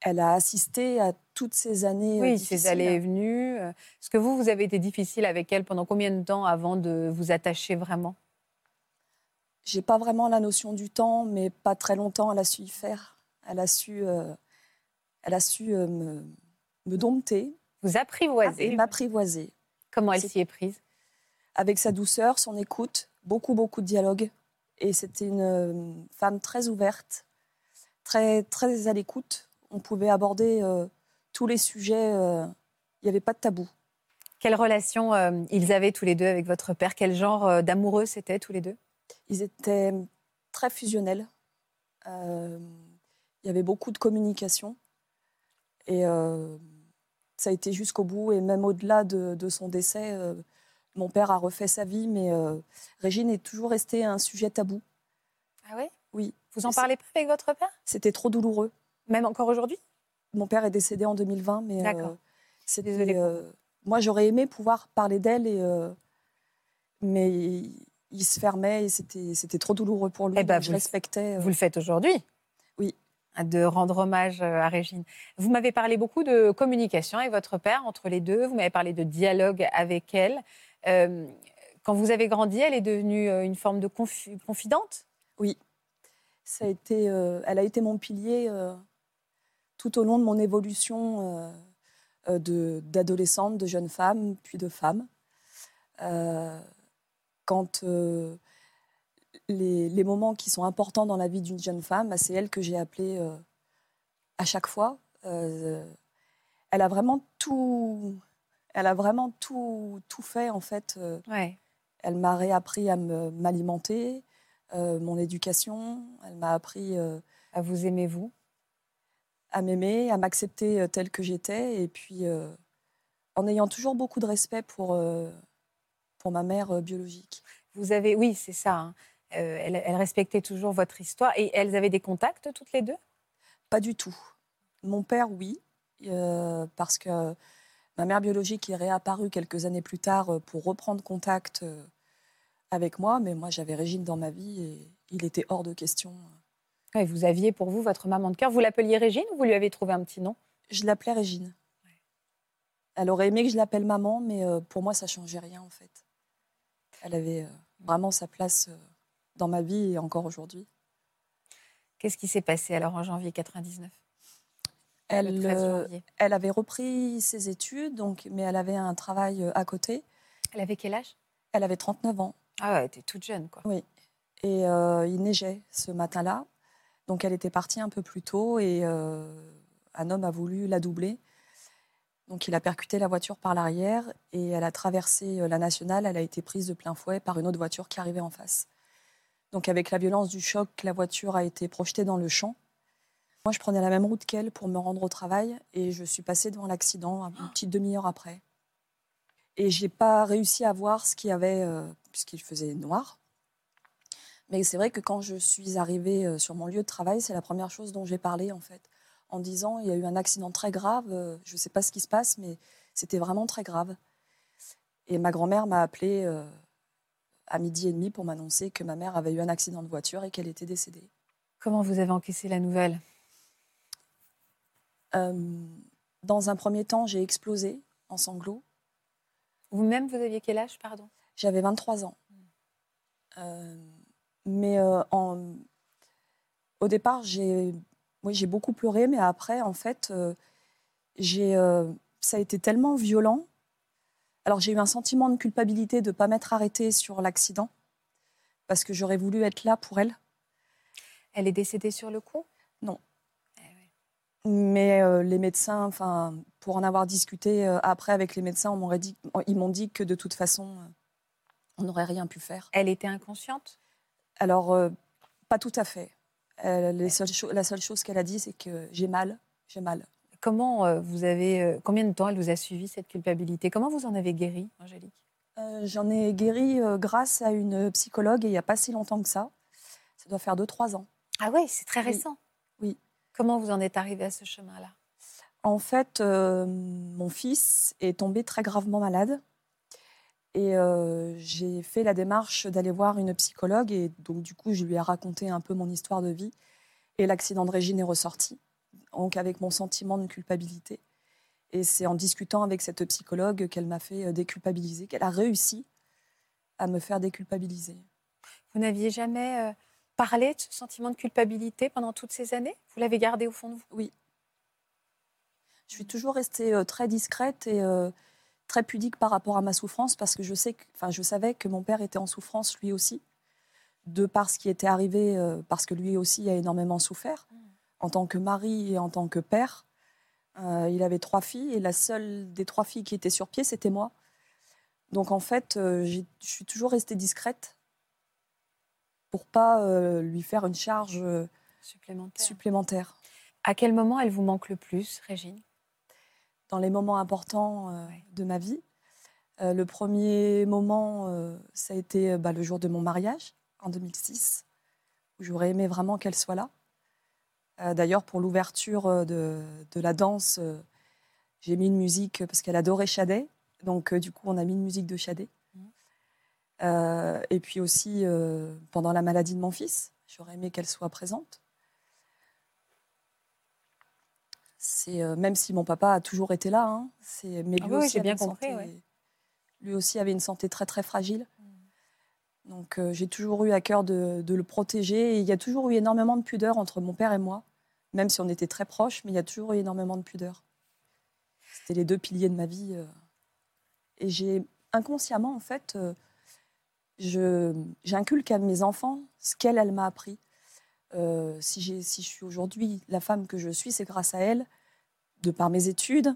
elle a assisté à toutes ces années. euh, Oui, difficiles. ces allées et venues. euh, Est-ce que vous, vous avez été difficile avec elle pendant combien de temps avant de vous attacher vraiment? J'ai pas vraiment la notion du temps, mais pas très longtemps, elle a su y faire. Elle a su, euh, elle a su euh, me, me dompter Vous apprivoiser m'apprivoiser. Comment elle s'y est prise? Avec sa douceur, son écoute, beaucoup, beaucoup de dialogue. Et c'était une euh, femme très ouverte, très, très à l'écoute. On pouvait aborder euh, tous les sujets. euh, Il n'y avait pas de tabou. Quelle relation euh, ils avaient tous les deux avec votre père? Quel genre d'amoureux c'était tous les deux? Ils étaient très fusionnels. Il y avait beaucoup de communication. Et ça a été jusqu'au bout. Et même au-delà de, de son décès, mon père a refait sa vie. Mais euh, Régine est toujours restée un sujet tabou. Ah oui Oui. Vous en parlez pas avec votre père? C'était trop douloureux. Même encore aujourd'hui? Mon père est décédé en 2020, mais D'accord. euh, c'était. Euh, moi, j'aurais aimé pouvoir parler d'elle, et, mais il, il se fermait et c'était c'était trop douloureux pour lui. Eh ben, je vous le- respectais. Vous le faites aujourd'hui Oui. De rendre hommage à Régine. Vous m'avez parlé beaucoup de communication avec votre père, entre les deux. Vous m'avez parlé de dialogue avec elle. Euh, quand vous avez grandi, elle est devenue euh, une forme de confi- confidente? Oui. Ça a été, euh, elle a été mon pilier tout au long de mon évolution euh, de- d'adolescente, de, jeune femme, puis de femme. Quand les, moments qui sont importants dans la vie d'une jeune femme, bah, c'est elle que j'ai appelée à chaque fois. Elle a vraiment tout, elle a vraiment tout, tout fait en fait. euh, Ouais. elle m'a réappris à me- m'alimenter, euh, mon éducation. Elle m'a appris euh, À vous aimer, vous à m'aimer, à m'accepter telle que j'étais. Et puis, euh, en ayant toujours beaucoup de respect pour, pour ma mère biologique. Vous avez, oui, c'est ça. hein. Elle, elle respectait toujours votre histoire. Et elles avaient des contacts toutes les deux? Pas du tout. Mon père, oui, euh, parce que ma mère biologique est réapparue quelques années plus tard euh, pour reprendre contact euh, avec moi. Mais moi, j'avais Régine dans ma vie et il était hors de question. Ouais, Vous aviez pour vous votre maman de cœur. Vous l'appeliez Régine ou vous lui avez trouvé un petit nom? Je l'appelais Régine. Elle aurait aimé que je l'appelle maman, mais euh, pour moi, ça changeait rien en fait. Elle avait vraiment sa place dans ma vie et encore aujourd'hui. Qu'est-ce qui s'est passé alors en janvier 99 Elle, Le 13 euh, elle avait repris ses études, donc, mais elle avait un travail euh, à côté. Elle avait quel âge? Elle avait 39 ans. Ah ouais, elle était toute jeune, quoi. Oui. Et euh, il neigeait ce matin-là. Donc elle était partie un peu plus tôt et euh, un homme a voulu la doubler. Donc il a percuté la voiture par l'arrière et elle a traversé la nationale. Elle a été prise de plein fouet par une autre voiture qui arrivait en face. Donc avec la violence du choc, la voiture a été projetée dans le champ. Moi, je prenais la même route qu'elle pour me rendre au travail et je suis passée devant l'accident une petite demi-heure après. Et j'ai pas réussi à voir ce qu'il y avait, euh, puisqu'il faisait noir. Mais c'est vrai que quand je suis arrivée euh, sur mon lieu de travail, c'est la première chose dont j'ai parlé en fait, en disant il y a eu un accident très grave. euh, je ne sais pas ce qui se passe, mais c'était vraiment très grave. Et ma grand-mère m'a appelée euh, à midi et demi pour m'annoncer que ma mère avait eu un accident de voiture et qu'elle était décédée. Comment vous avez encaissé la nouvelle? Euh, dans un premier temps, j'ai explosé en sanglots. Vous-même, vous aviez quel âge, pardon? J'avais 23 ans. Euh, mais euh, en- au départ, j'ai oui, beaucoup pleuré, mais après, en fait, euh, j'ai, euh, ça a été tellement violent. Alors, j'ai eu un sentiment de culpabilité de ne pas m'être arrêtée sur l'accident, parce que j'aurais voulu être là pour elle. Elle est décédée sur le coup? Non. Mais euh, les médecins, enfin, pour en avoir discuté euh, après avec les médecins, on m'aurait dit, ils m'ont dit que de toute façon, euh, on n'aurait rien pu faire. Elle était inconsciente? Alors, euh, pas tout à fait. Les seules cho- la seule chose qu'elle a dit, c'est que j'ai mal, j'ai mal. Comment vous avez. combien de temps elle vous a suivi, cette culpabilité? Comment vous en avez guéri, Angélique? J'en ai guéri grâce à une psychologue et il n'y a pas si longtemps que ça. Ça doit faire 2-3 ans. Ah oui, c'est très Oui. récent. Oui. Comment vous en êtes arrivé à ce chemin-là? En fait, euh, mon fils est tombé très gravement malade. Et euh, j'ai fait la démarche d'aller voir une psychologue. Et donc, du coup, je lui ai raconté un peu mon histoire de vie. Et l'accident de Régine est ressorti. Donc, avec mon sentiment de culpabilité. Et c'est en discutant avec cette psychologue qu'elle m'a fait euh, déculpabiliser, qu'elle a réussi à me faire déculpabiliser. Vous n'aviez jamais parlé de ce sentiment de culpabilité pendant toutes ces années? Vous l'avez gardé au fond de vous? Oui. Je suis toujours restée euh, très discrète et euh, très pudique par rapport à ma souffrance parce que je, sais que, je savais que mon père était en souffrance lui aussi, de par ce qui était arrivé, euh, parce que lui aussi a énormément souffert, en tant que mari et en tant que père. Il avait trois filles et la seule des trois filles qui était sur pied, c'était moi. Donc en fait, je suis toujours restée discrète pour pas euh, lui faire une charge euh, Supplémentaire. supplémentaire. À quel moment elle vous manque le plus, Régine? Dans les moments importants euh, de ma vie. Le premier moment, ça a été bah, le jour de mon mariage, en 2006, où j'aurais aimé vraiment qu'elle soit là. D'ailleurs, pour l'ouverture de, de la danse, j'ai mis une musique parce qu'elle adorait Chadet. Donc, du coup, on a mis une musique de Chadet. Euh, et puis aussi, euh, pendant la maladie de mon fils, j'aurais aimé qu'elle soit présente. C'est euh, même si mon papa a toujours été là, hein, c'est mais Ah lui oui, aussi bien compris, santé- ouais. lui aussi avait une santé très très fragile. Donc euh, j'ai toujours eu à cœur de, de le protéger. Et il y a toujours eu énormément de pudeur entre mon père et moi, même si on était très proches, mais il y a toujours eu énormément de pudeur. C'était les deux piliers de ma vie. Et j'ai inconsciemment, en fait, j'inculque à mes enfants ce qu'elle, elle m'a appris. Euh, si, si je suis aujourd'hui la femme que je suis, c'est grâce à elle, de par mes études.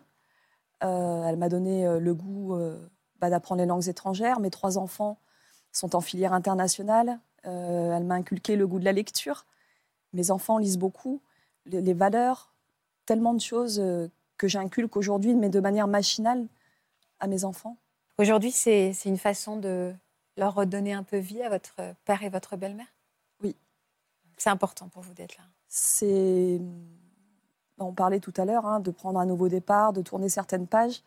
Euh, elle m'a donné euh, le goût euh, bah, d'apprendre les langues étrangères. Mes trois enfants sont en filière internationale. Elle m'a inculqué le goût de la lecture. Mes enfants lisent beaucoup. Les, les valeurs, tellement de choses que j'inculque aujourd'hui, mais de manière machinale à mes enfants. Aujourd'hui, c'est une façon de leur redonner un peu vie à votre père et votre belle-mère? Oui. C'est important pour vous d'être là. C'est. On parlait tout à l'heure hein, de prendre un nouveau départ, de tourner certaines pages.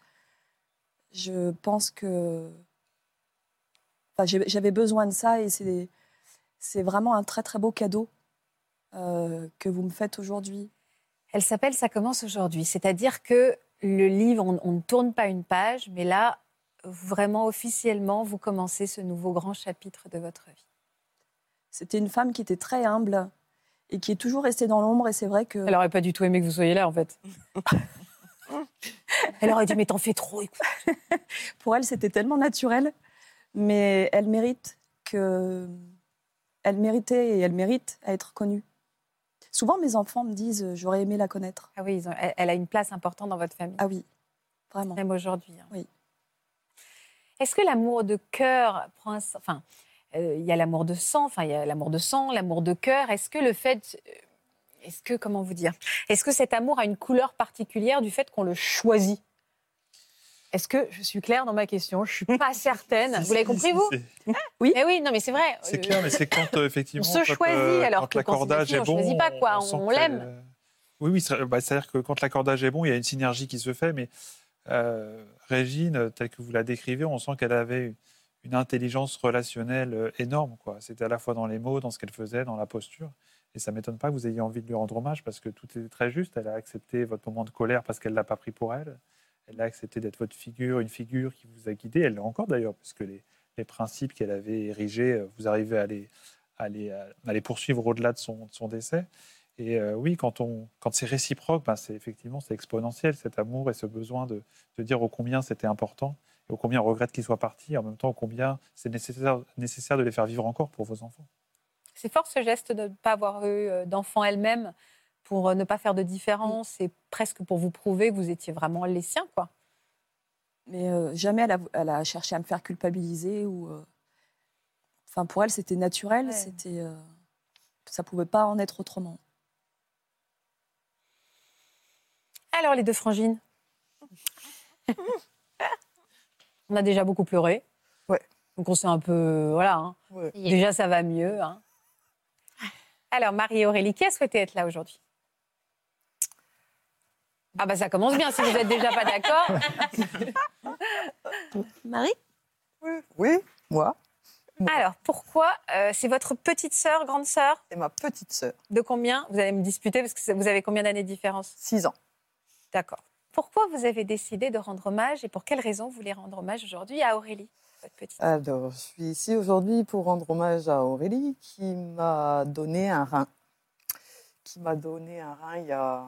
Je pense que. Enfin, J'avais besoin de ça et c'est c'est vraiment un très très beau cadeau euh, que vous me faites aujourd'hui. Elle s'appelle Ça commence aujourd'hui. C'est-à-dire que le livre, on, on ne tourne pas une page, mais là, vraiment officiellement, vous commencez ce nouveau grand chapitre de votre vie. C'était une femme qui était très humble et qui est toujours restée dans l'ombre. Et c'est vrai que. Elle n'aurait pas du tout aimé que vous soyez là, en fait. (laughs) Elle aurait dit, mais t'en fais trop, écoute. (laughs) Pour elle, c'était tellement naturel, mais elle mérite que. Elle méritait et elle mérite à être connue. Souvent, mes enfants me disent euh, j'aurais aimé la connaître. Ah oui, ils ont- elle, elle a une place importante dans votre famille. Ah oui, vraiment. Même aujourd'hui. hein. Oui. Est-ce que l'amour de cœur prend Enfin, euh, il y a l'amour de sang, enfin, il y a l'amour de sang, l'amour de cœur. Est-ce que le fait... euh, Est-ce que, comment vous dire Est-ce que cet amour a une couleur particulière du fait qu'on le choisit? Est-ce que je suis claire dans ma question Je suis pas (laughs) certaine. Vous l'avez compris, vous? (laughs) Oui. Eh oui, non, mais c'est vrai. C'est clair, mais c'est quand euh, (laughs) effectivement. On se choisit, euh, alors que l'accordage est on bon. choisit pas, quoi, on que, l'aime. Oui, oui, c'est- bah, c'est-à-dire que quand l'accordage est bon, il y a une synergie qui se fait, mais Régine, telle que vous la décrivez, on sent qu'elle avait une intelligence relationnelle euh, énorme. C'était à la fois dans les mots, dans ce qu'elle faisait, dans la posture. Et ça ne m'étonne pas que vous ayez envie de lui rendre hommage parce que tout était très juste. Elle a accepté votre moment de colère parce qu'elle ne l'a pas pris pour elle. Elle a accepté d'être votre figure, une figure qui vous a guidé. Elle l'est encore d'ailleurs, parce que les, principes qu'elle avait érigés, euh, vous arrivez à les, poursuivre au-delà de son décès. Et euh, oui, quand, on, quand c'est réciproque, ben c'est effectivement c'est exponentiel cet amour et ce besoin de, de dire au combien c'était important et au combien on regrette qu'il soit parti, et en même temps au combien c'est nécessaire, nécessaire de les faire vivre encore pour vos enfants. C'est fort ce geste de ne pas avoir eu euh, d'enfant elle-même pour euh, ne pas faire de différence et presque pour vous prouver que vous étiez vraiment les siens, quoi. Mais euh, jamais elle a, elle a cherché à me faire culpabiliser ou. euh, Enfin, pour elle, c'était naturel. Ouais. C'était. euh, Ça pouvait pas en être autrement. Alors, les deux frangines (laughs) On a déjà beaucoup pleuré. Ouais. Donc, on s'est un peu. Voilà. hein. Ouais. Déjà, ça va mieux. hein. Alors, Marie et Aurélie, qui a souhaité être là aujourd'hui? Ah, bah, ça commence bien si vous n'êtes déjà pas d'accord. (laughs) Marie? Oui, moi. Alors, pourquoi euh, C'est votre petite sœur, grande sœur? Et ma petite sœur, De combien? Vous allez me disputer parce que vous avez combien d'années de différence? 6 ans. D'accord. Pourquoi vous avez décidé de rendre hommage et pour quelles raisons vous voulez rendre hommage aujourd'hui à Aurélie, votre petite sœur Alors, je suis ici aujourd'hui pour rendre hommage à Aurélie qui m'a donné un rein. Qui m'a donné un rein il y a.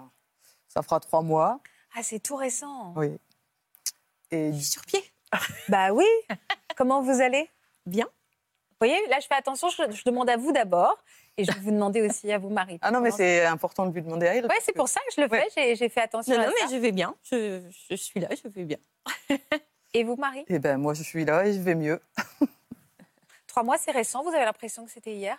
Ça fera trois mois. Ah, c'est tout récent. Oui. Et Je suis sur pied. (laughs) Bah oui. Comment vous allez? Bien. Vous voyez, là, je fais attention, je, je demande à vous d'abord. Et je vais vous demander aussi à vous, Marie. ah non, mais c'est important de lui demander à elle. Ouais, c'est pour ça que je le fais. Ouais. J'ai- fait attention Non, à non, ça. mais je vais bien. Je, je suis là, je vais bien. Et vous, Marie? Et ben moi, je suis là et je vais mieux. (laughs) Trois mois, c'est récent. Vous avez l'impression que c'était hier?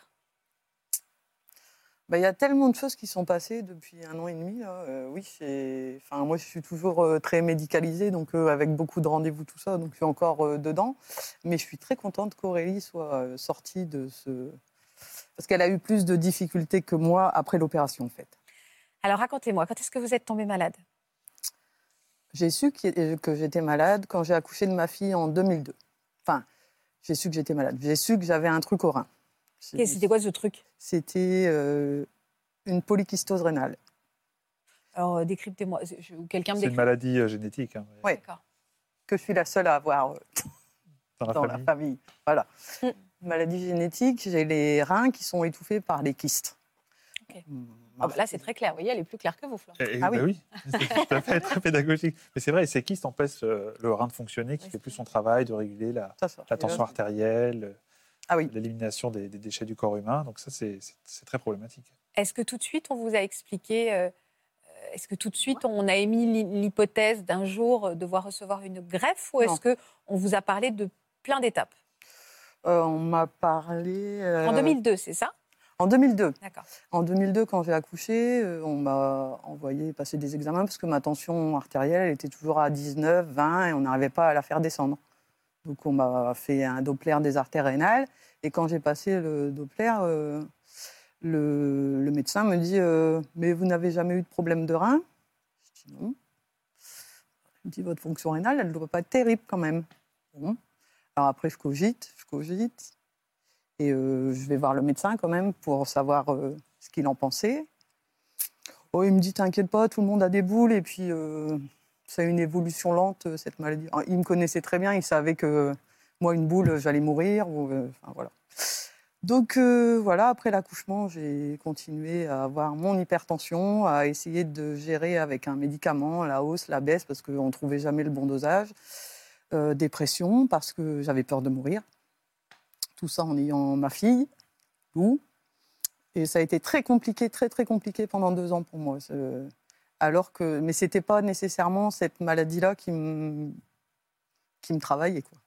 Bah, Il y a tellement de choses qui sont passées depuis un an et demi. là. Euh, oui, c'est- enfin, moi, je suis toujours euh, très médicalisée, donc euh, avec beaucoup de rendez-vous, tout ça, donc je suis encore euh, dedans. Mais je suis très contente qu'Aurélie soit euh, sortie de ce... Parce qu'elle a eu plus de difficultés que moi après l'opération, en fait. Alors racontez-moi, quand est-ce que vous êtes tombée malade? J'ai su que j'étais malade quand j'ai accouché de ma fille en 2002. Enfin, j'ai su que j'étais malade. J'ai su que j'avais un truc au rein. Et C'était quoi ce truc? C'était euh, une polykystose rénale. Alors euh, décryptez-moi. Quelqu'un me C'est une maladie euh, génétique hein, Ouais, D'accord. que je suis la seule à avoir euh, dans la dans famille. la famille. Voilà. Mm. Maladie génétique, j'ai les reins qui sont étouffés par les kystes. Ok. Mm, Ah bah là, c'est très clair. Vous voyez, elle est plus claire que vous, Florent. Et- et- Ah bah oui. oui, c'est tout à fait très pédagogique. Mais c'est vrai, ces kystes empêchent euh, le rein de fonctionner, qui Oui, fait plus son travail de réguler la, Ça, ça. la tension artérielle, Ah oui. l'élimination des, des déchets du corps humain. Donc ça, c'est très problématique. Est-ce que tout de suite, on vous a expliqué euh, euh, Est-ce que tout de suite, on a émis l'hy- l'hypothèse d'un jour devoir recevoir une greffe ou est-ce que on vous a parlé de plein d'étapes? On m'a parlé. euh, En 2002, c'est ça? En 2002. D'accord. En 2002, quand j'ai accouché, euh, on m'a envoyé passer des examens parce que ma tension artérielle elle était toujours à 19, 20 et on n'arrivait pas à la faire descendre. Donc on m'a fait un Doppler des artères rénales et quand j'ai passé le Doppler, euh, le, le médecin me dit euh, Mais vous n'avez jamais eu de problème de rein? Je dis non. Il me dit Votre fonction rénale, elle ne doit pas être terrible quand même. Bon. Alors après, je cogite, je cogite. Et euh, je vais voir le médecin quand même pour savoir euh, ce qu'il en pensait. Oh, il me dit T'inquiète pas, tout le monde a des boules et puis euh, c'est une évolution lente, euh, cette maladie. Alors, il me connaissait très bien, il savait que moi, une boule, j'allais mourir. Ou, enfin, voilà. Donc voilà, après l'accouchement, j'ai continué à avoir mon hypertension, à essayer de gérer avec un médicament la hausse, la baisse, parce qu'on ne trouvait jamais le bon dosage. Euh, dépression, parce que j'avais peur de mourir. Tout ça en ayant ma fille, Lou. Et ça a été très compliqué, très très compliqué pendant deux ans pour moi. Alors que, mais c'était pas nécessairement cette maladie-là qui me, qui me travaillait. Quoi.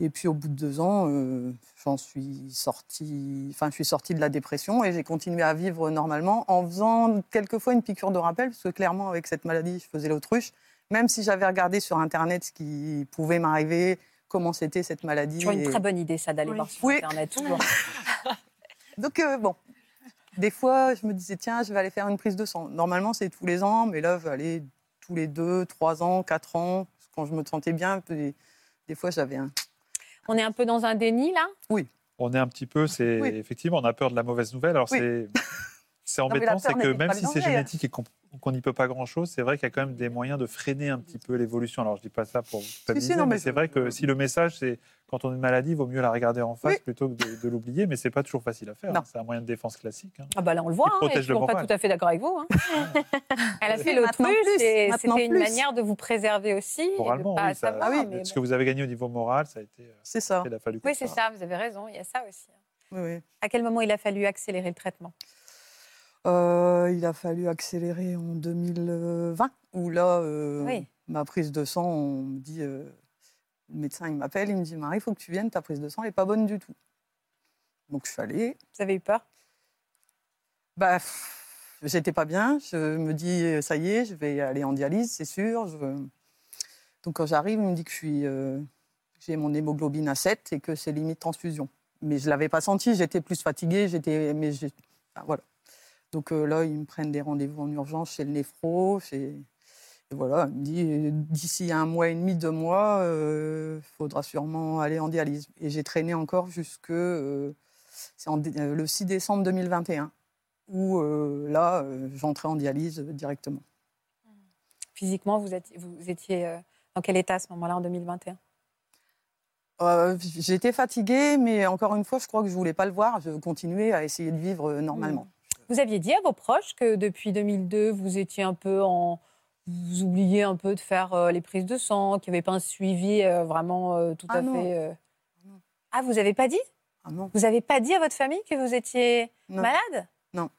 Et puis au bout de deux ans, euh, j'en suis sortie, enfin je suis sortie de la dépression et j'ai continué à vivre normalement en faisant quelquefois une piqûre de rappel parce que clairement avec cette maladie, je faisais l'autruche. Même si j'avais regardé sur internet ce qui pouvait m'arriver, comment c'était cette maladie. Toujours une et- très bonne idée, ça, d'aller Oui. voir sur Oui. Internet. toujours. (laughs) Donc, euh, bon, des fois, je me disais, tiens, je vais aller faire une prise de sang. Normalement, c'est tous les ans, mais là, je vais aller tous les deux, trois ans, quatre ans, quand je me sentais bien. Des, des fois, j'avais un. On est un peu dans un déni, là? On est un petit peu, c'est Oui. effectivement, on a peur de la mauvaise nouvelle. Alors Oui. c'est (laughs) c'est embêtant, c'est que même si c'est génétique et qu'on n'y peut pas grand-chose, c'est vrai qu'il y a quand même des moyens de freiner un petit peu l'évolution. Alors je dis pas ça pour vous culpabiliser, non, mais, mais c'est je- vrai que si le message c'est quand on a une maladie, il vaut mieux la regarder en face Oui. plutôt que de, de l'oublier, mais c'est pas toujours facile à faire. Hein. C'est un moyen de défense classique. hein. Ah bah là, on le voit, hein, elle est protège le toujours pas tout à fait d'accord avec vous. hein. (laughs) Elle a fait Maintenant l'autruche et c'était une manière de vous préserver aussi. et Moralement, oui, ça- Ah oui, mais Ce bon. que vous avez gagné au niveau moral, ça a été. euh, C'est ça. Il a fallu. Oui, c'est ça, vous avez raison, il y a ça aussi. À quel moment il a fallu accélérer le traitement? Euh, il a fallu accélérer en 2020, où là, euh, Oui. ma prise de sang, on me dit, euh, le médecin, il m'appelle, il me dit, Marie, il faut que tu viennes, ta prise de sang n'est pas bonne du tout. Donc je suis allée. Vous avez eu peur? Bah, j'étais pas bien. Je me dis, ça y est, je vais aller en dialyse, c'est sûr. Je... Donc quand j'arrive, il me dit que je suis, j'ai mon hémoglobine à 7 et que c'est limite transfusion. Mais je l'avais pas senti, j'étais plus fatiguée, j'étais, mais j'ai- enfin, voilà. Donc euh, là, ils me prennent des rendez-vous en urgence chez le néphro, chez... Et voilà, il me dit, euh, d'ici un mois et demi, deux mois, il faudra sûrement aller en dialyse. Et j'ai traîné encore jusque, euh, en euh, le 6 décembre 2021 où euh, là, euh, j'entrais en dialyse euh, directement. Physiquement, vous étiez, vous étiez euh, dans quel état à ce moment-là, en 2021 Euh, J'étais fatiguée, mais encore une fois, je crois que je voulais pas le voir. Je continuais à essayer de vivre euh, normalement. Vous aviez dit à vos proches que depuis 2002, vous étiez un peu en. vous oubliez un peu de faire euh, les prises de sang, qu'il n'y avait pas un suivi euh, vraiment euh, tout Ah à non. fait. euh, Non. Ah, vous n'avez pas dit? Ah non. Vous n'avez pas dit à votre famille que vous étiez Non. malade? Non.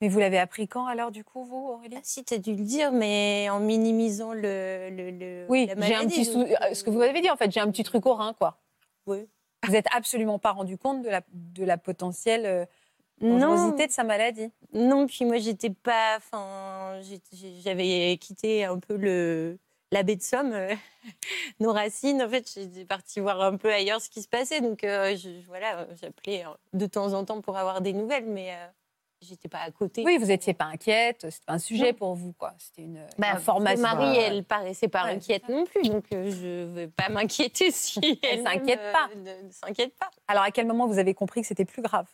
Mais vous l'avez appris quand alors, du coup, vous, Aurélie? Ah, si, tu as dû le dire, mais en minimisant le. le, le- Oui, la j'ai un petit sou- ce que vous avez dit en fait, j'ai un petit truc au rein quoi. Oui. Vous n'êtes absolument pas rendu compte de la, de la potentielle euh, dangerosité de sa maladie. non, puis moi, j'étais pas. Enfin, j'avais quitté un peu le. La baie de Somme, euh, (laughs) nos racines. En fait, j'étais partie voir un peu ailleurs ce qui se passait. Donc, euh, je- voilà, j'appelais euh, de temps en temps pour avoir des nouvelles, mais euh, j'étais pas à côté. Oui, vous n'étiez pas inquiète, c'était pas un sujet Non. pour vous quoi. C'était une, une Bah, information. Marie, elle paraissait pas Ouais, inquiète non plus, donc euh, je ne vais pas m'inquiéter (laughs) si Elle elle-même, s'inquiète pas. Ne, ne s'inquiète pas. Alors à quel moment vous avez compris que c'était plus grave?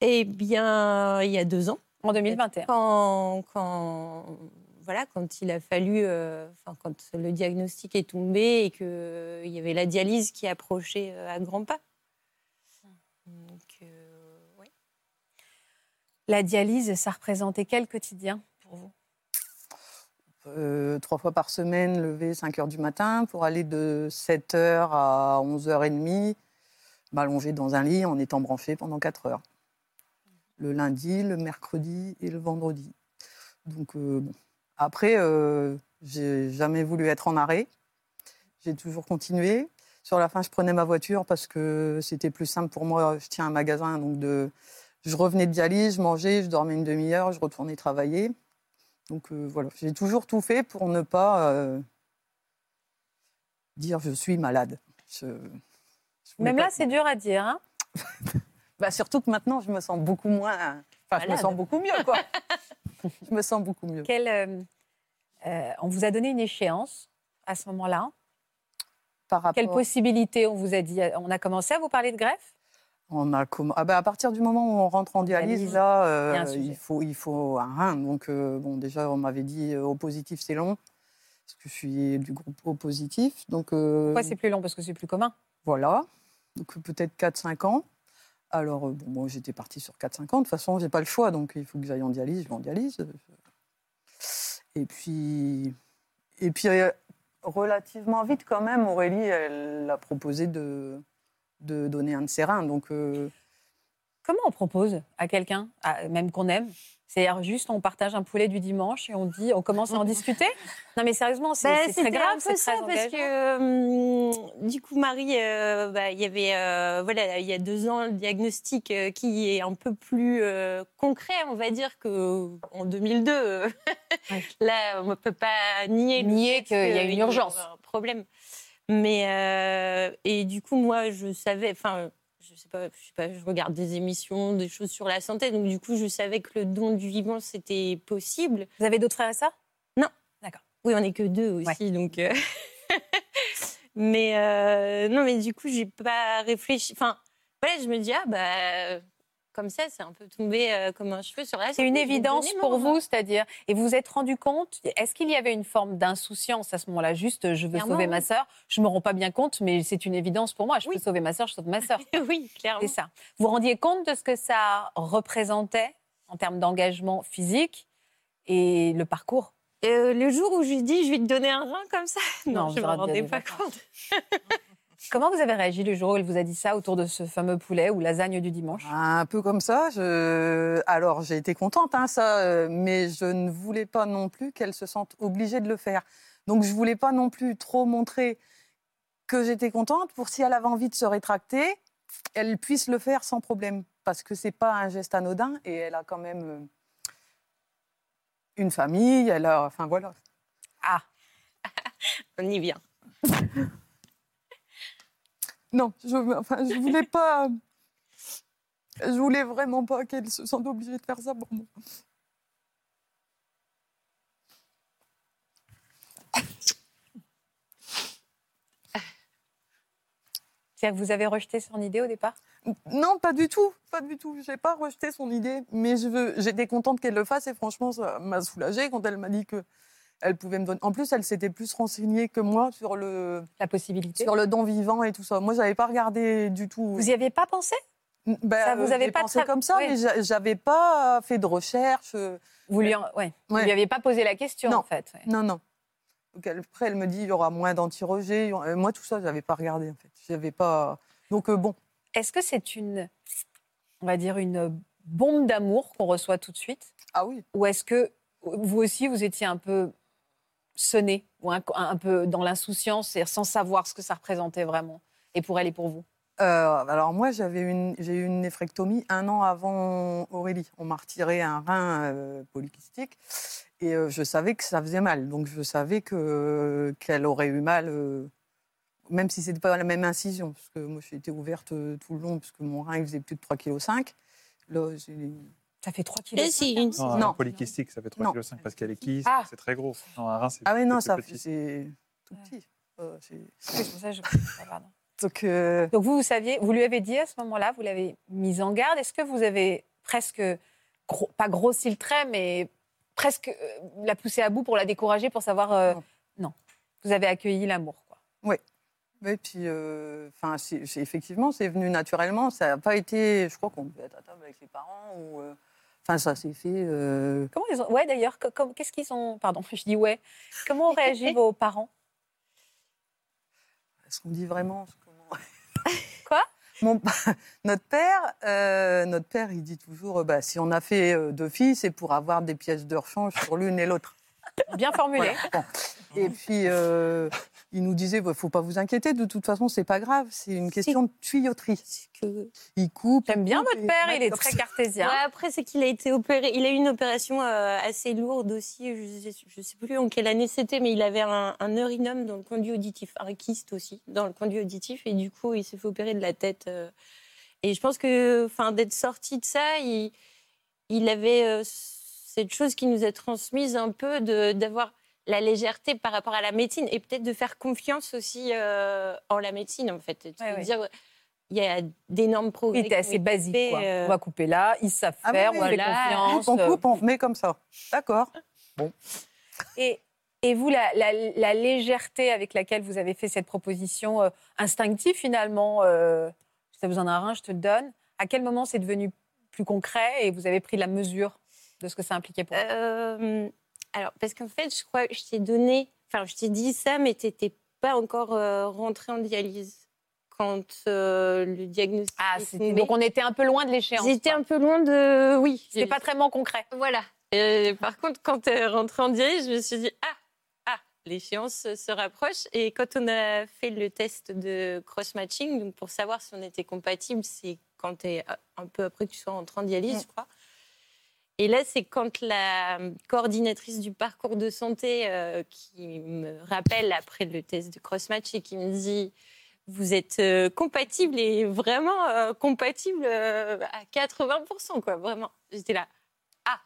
Eh bien, il y a deux ans, En 2021. quand, quand, voilà, quand il a fallu, euh, enfin, quand le diagnostic est tombé et qu'il il y avait la dialyse qui approchait euh, à grands pas. Donc, euh, ouais. La dialyse, ça représentait quel quotidien pour vous? Euh, trois fois par semaine, lever 5 heures du matin pour aller de 7 heures à 11h30, m'allonger dans un lit en étant branché pendant 4 heures. Le lundi, le mercredi et le vendredi. Donc, euh, bon. Après, euh, j'ai jamais voulu être en arrêt. J'ai toujours continué. Sur la fin, je prenais ma voiture parce que c'était plus simple pour moi. Je tiens un magasin, donc de... je revenais de dialyse, je mangeais, je dormais une demi-heure, je retournais travailler. Donc euh, voilà, j'ai toujours tout fait pour ne pas euh, dire je suis malade. Je- je voulais Même là, c'est dur à dire. hein (laughs) Bah, surtout que maintenant, je me sens beaucoup moins. Enfin, je me sens beaucoup mieux, quoi. (laughs) je me sens beaucoup mieux. Quel, euh, euh, on vous a donné une échéance à ce moment-là? Par rapport, Quelle possibilité on vous a dit On a commencé à vous parler de greffe? On a comm- ah bah, à partir du moment où on rentre en dialyse, Dialyse, là, euh, il faut, il faut un rein. Donc, euh, bon, déjà, on m'avait dit euh, au positif, c'est long, parce que je suis du groupe au positif. Donc, euh, Pourquoi c'est plus long? Parce que c'est plus commun. Voilà, donc peut-être 4-5 ans. Alors, euh, bon, moi, j'étais partie sur 4-5 ans. De toute façon, j'ai pas le choix, donc il faut que j'aille en dialyse, je vais dialyse. Et puis, euh, relativement vite, quand même, Aurélie, elle a proposé de, donner un de ses reins. Donc, euh, Comment on propose à quelqu'un, même qu'on aime? C'est-à-dire juste on partage un poulet du dimanche et on dit, on commence à en (laughs) discuter Non mais sérieusement, c'est Bah, c'est très grave, c'est parce que hum, du coup Marie, euh, bah, il y avait euh, voilà il y a deux ans le diagnostic euh, qui est un peu plus concret, on va dire que en 2002. euh, (laughs) Ouais. Là, on ne peut pas nier Nier qu'il y a une urgence. un problème. Mais et du coup moi je savais, enfin sais pas, je sais pas, je regarde des émissions, des choses sur la santé, donc du coup je savais que le don du vivant c'était possible. Vous avez d'autres frères et sœurs? Oui, on n'est que deux aussi, donc. euh, (laughs) mais euh, non, mais du coup, j'ai pas réfléchi. Enfin, voilà, je me dis ah bah comme ça, c'est un peu tombé euh, comme un cheveu sur la. C'est une évidence pour vous, c'est-à-dire, et vous vous êtes rendu compte, est-ce qu'il y avait une forme d'insouciance à ce moment-là Juste, je veux Clairement, sauver oui. ma sœur, je me rends pas bien compte, mais c'est une évidence pour moi, je Oui. peux sauver ma sœur, je sauve ma sœur. (laughs) oui, clairement. C'est ça. Vous vous rendiez compte de ce que ça représentait en termes d'engagement physique et le parcours? Euh, le jour où je lui dis je vais te donner un rein comme ça, Non, je me auriez rendais pas compte. (laughs) Comment vous avez réagi le jour où elle vous a dit ça autour de ce fameux poulet ou lasagne du dimanche? Un peu comme ça. Je... Alors, j'ai été contente, hein, ça, euh, mais je ne voulais pas non plus qu'elle se sente obligée de le faire. Donc, je voulais pas non plus trop montrer que j'étais contente pour si elle avait envie de se rétracter, elle puisse le faire sans problème. Parce que c'est pas un geste anodin et elle a quand même euh, une famille, elle a. Enfin, voilà. Ah, (laughs) On y vient. (laughs) Non, je, enfin, je voulais pas. Je voulais vraiment pas qu'elle se sente obligée de faire ça pour moi. c'est-à-dire que vous avez rejeté son idée au départ? Non, pas du tout, pas du tout. J'ai pas rejeté son idée, mais je veux. J'étais contente qu'elle le fasse et franchement, ça m'a soulagée quand elle m'a dit que elle pouvait me donner. En plus, elle s'était plus renseignée que moi sur le La possibilité sur le don vivant et tout ça. Moi, j'avais pas regardé du tout. Vous y aviez pas pensé? Ben, Ça, vous avez pas pensé tra- comme ça, Ouais. mais j'a- j'avais pas fait de recherche. euh, Vous lui, en- ouais. Vous lui avez pas posé la question, Non. en fait. ouais. Non, non. Donc après, elle me dit il y aura moins d'anti-rejets. aura- Moi, tout ça, j'avais pas regardé en fait. J'avais pas. Donc euh, bon. Est-ce que c'est une, on va dire, une bombe d'amour qu'on reçoit tout de suite? Ah oui. Ou est-ce que vous aussi, vous étiez un peu sonné ou un, peu dans l'insouciance, sans savoir ce que ça représentait vraiment Et pour elle et pour vous? Euh, alors moi, j'avais j'ai eu une néphrectomie un an avant Aurélie. On m'a retiré un rein euh, et euh, je savais que ça faisait mal. Donc je savais que qu'elle aurait eu mal, euh, même si c'était pas la même incision, parce que moi j'ai été ouverte tout le long, parce que mon rein il faisait plus de 3,5 kg. Là, j'ai- Ça fait 3 Et si, une- Non, un Non. polykystique, ça fait 3,5 kg parce qu'elle est kyste, Ah. c'est très gros. Non, un rein, c'est Ah oui, non, ça c'est tout petit. Euh, c'est- Oui, pour ça que je- (laughs) ah, pardon. Donc, euh, Donc vous, vous saviez, vous lui avez dit à ce moment-là, vous l'avez mise en garde. Est-ce que vous avez presque, gros- pas grossi le trait, mais presque euh, la poussé à bout pour la décourager, pour savoir... euh, Non. non. Vous avez accueilli l'amour, quoi. Oui, puis, euh, enfin, c'est- c'est- effectivement, c'est venu naturellement. Ça n'a pas été. Je crois qu'on devait être à table avec les parents ou. euh, Enfin, ça s'est fait. euh, Comment ils ont... Ouais, d'ailleurs, qu'est-ce qu'ils ont... Pardon, (laughs) je dis ouais. Comment ont réagi vos parents? Est-ce qu'on dit vraiment (laughs) Quoi? Mon- notre père, euh, notre père, il dit toujours, euh, bah, si on a fait euh, deux filles, c'est pour avoir des pièces de rechange sur l'une et l'autre. Bien formulé. Voilà, bon. Et puis, euh, il nous disait, il faut pas vous inquiéter, de toute façon, c'est pas grave, c'est une question de tuyauterie. que- Il coupe. J'aime bien coupe votre père, il est très cartésien. Ouais, après, c'est qu'il a été opéré. Il a eu une opération euh, assez lourde aussi. Je sais, je sais plus en quelle année c'était, mais il avait un, un neurinome dans le conduit auditif, un kyste aussi dans le conduit auditif, et du coup, il s'est fait opérer de la tête. euh. et je pense que, enfin, d'être sorti de ça, il, il avait euh, cette chose qui nous a transmise un peu de- d'avoir la légèreté par rapport à la médecine et peut-être de faire confiance aussi euh, en la médecine en fait. Ouais, ouais. dire, il y a d'énormes progrès. Oui, assez basique, quoi. euh, On va couper là, ils savent Ah faire, oui, on fait voilà. confiance. On euh, coupe, on remet comme ça. D'accord. Et, et vous, la, la- la légèreté avec laquelle vous avez fait cette proposition euh, instinctive, finalement, euh, si tu as besoin d'un rein, je te le donne, à quel moment c'est devenu plus concret et vous avez pris la mesure? De ce que ça impliquait pour Euh, alors, parce qu'en fait, je crois que je t'ai donné, enfin, je t'ai dit ça, mais tu n'étais pas encore euh, rentrée en dialyse quand euh, le diagnostic. Ah, est donc on était un peu loin de l'échéance. J'étais un peu loin de. Oui. C'était pas très concret. Voilà. Et par contre, quand tu es rentrée en dialyse, je me suis dit Ah, ah, l'échéance se rapproche. Et quand on a fait le test de cross-matching, donc pour savoir si on était compatible, c'est quand tu es un peu après que tu sois rentrée en dialyse, Mm. je crois. Et là, c'est quand la coordinatrice du parcours de santé euh, qui me rappelle après le test de cross-match et qui me dit Vous êtes euh, compatible et vraiment euh, compatible à 80%, quoi, vraiment. J'étais là. Ah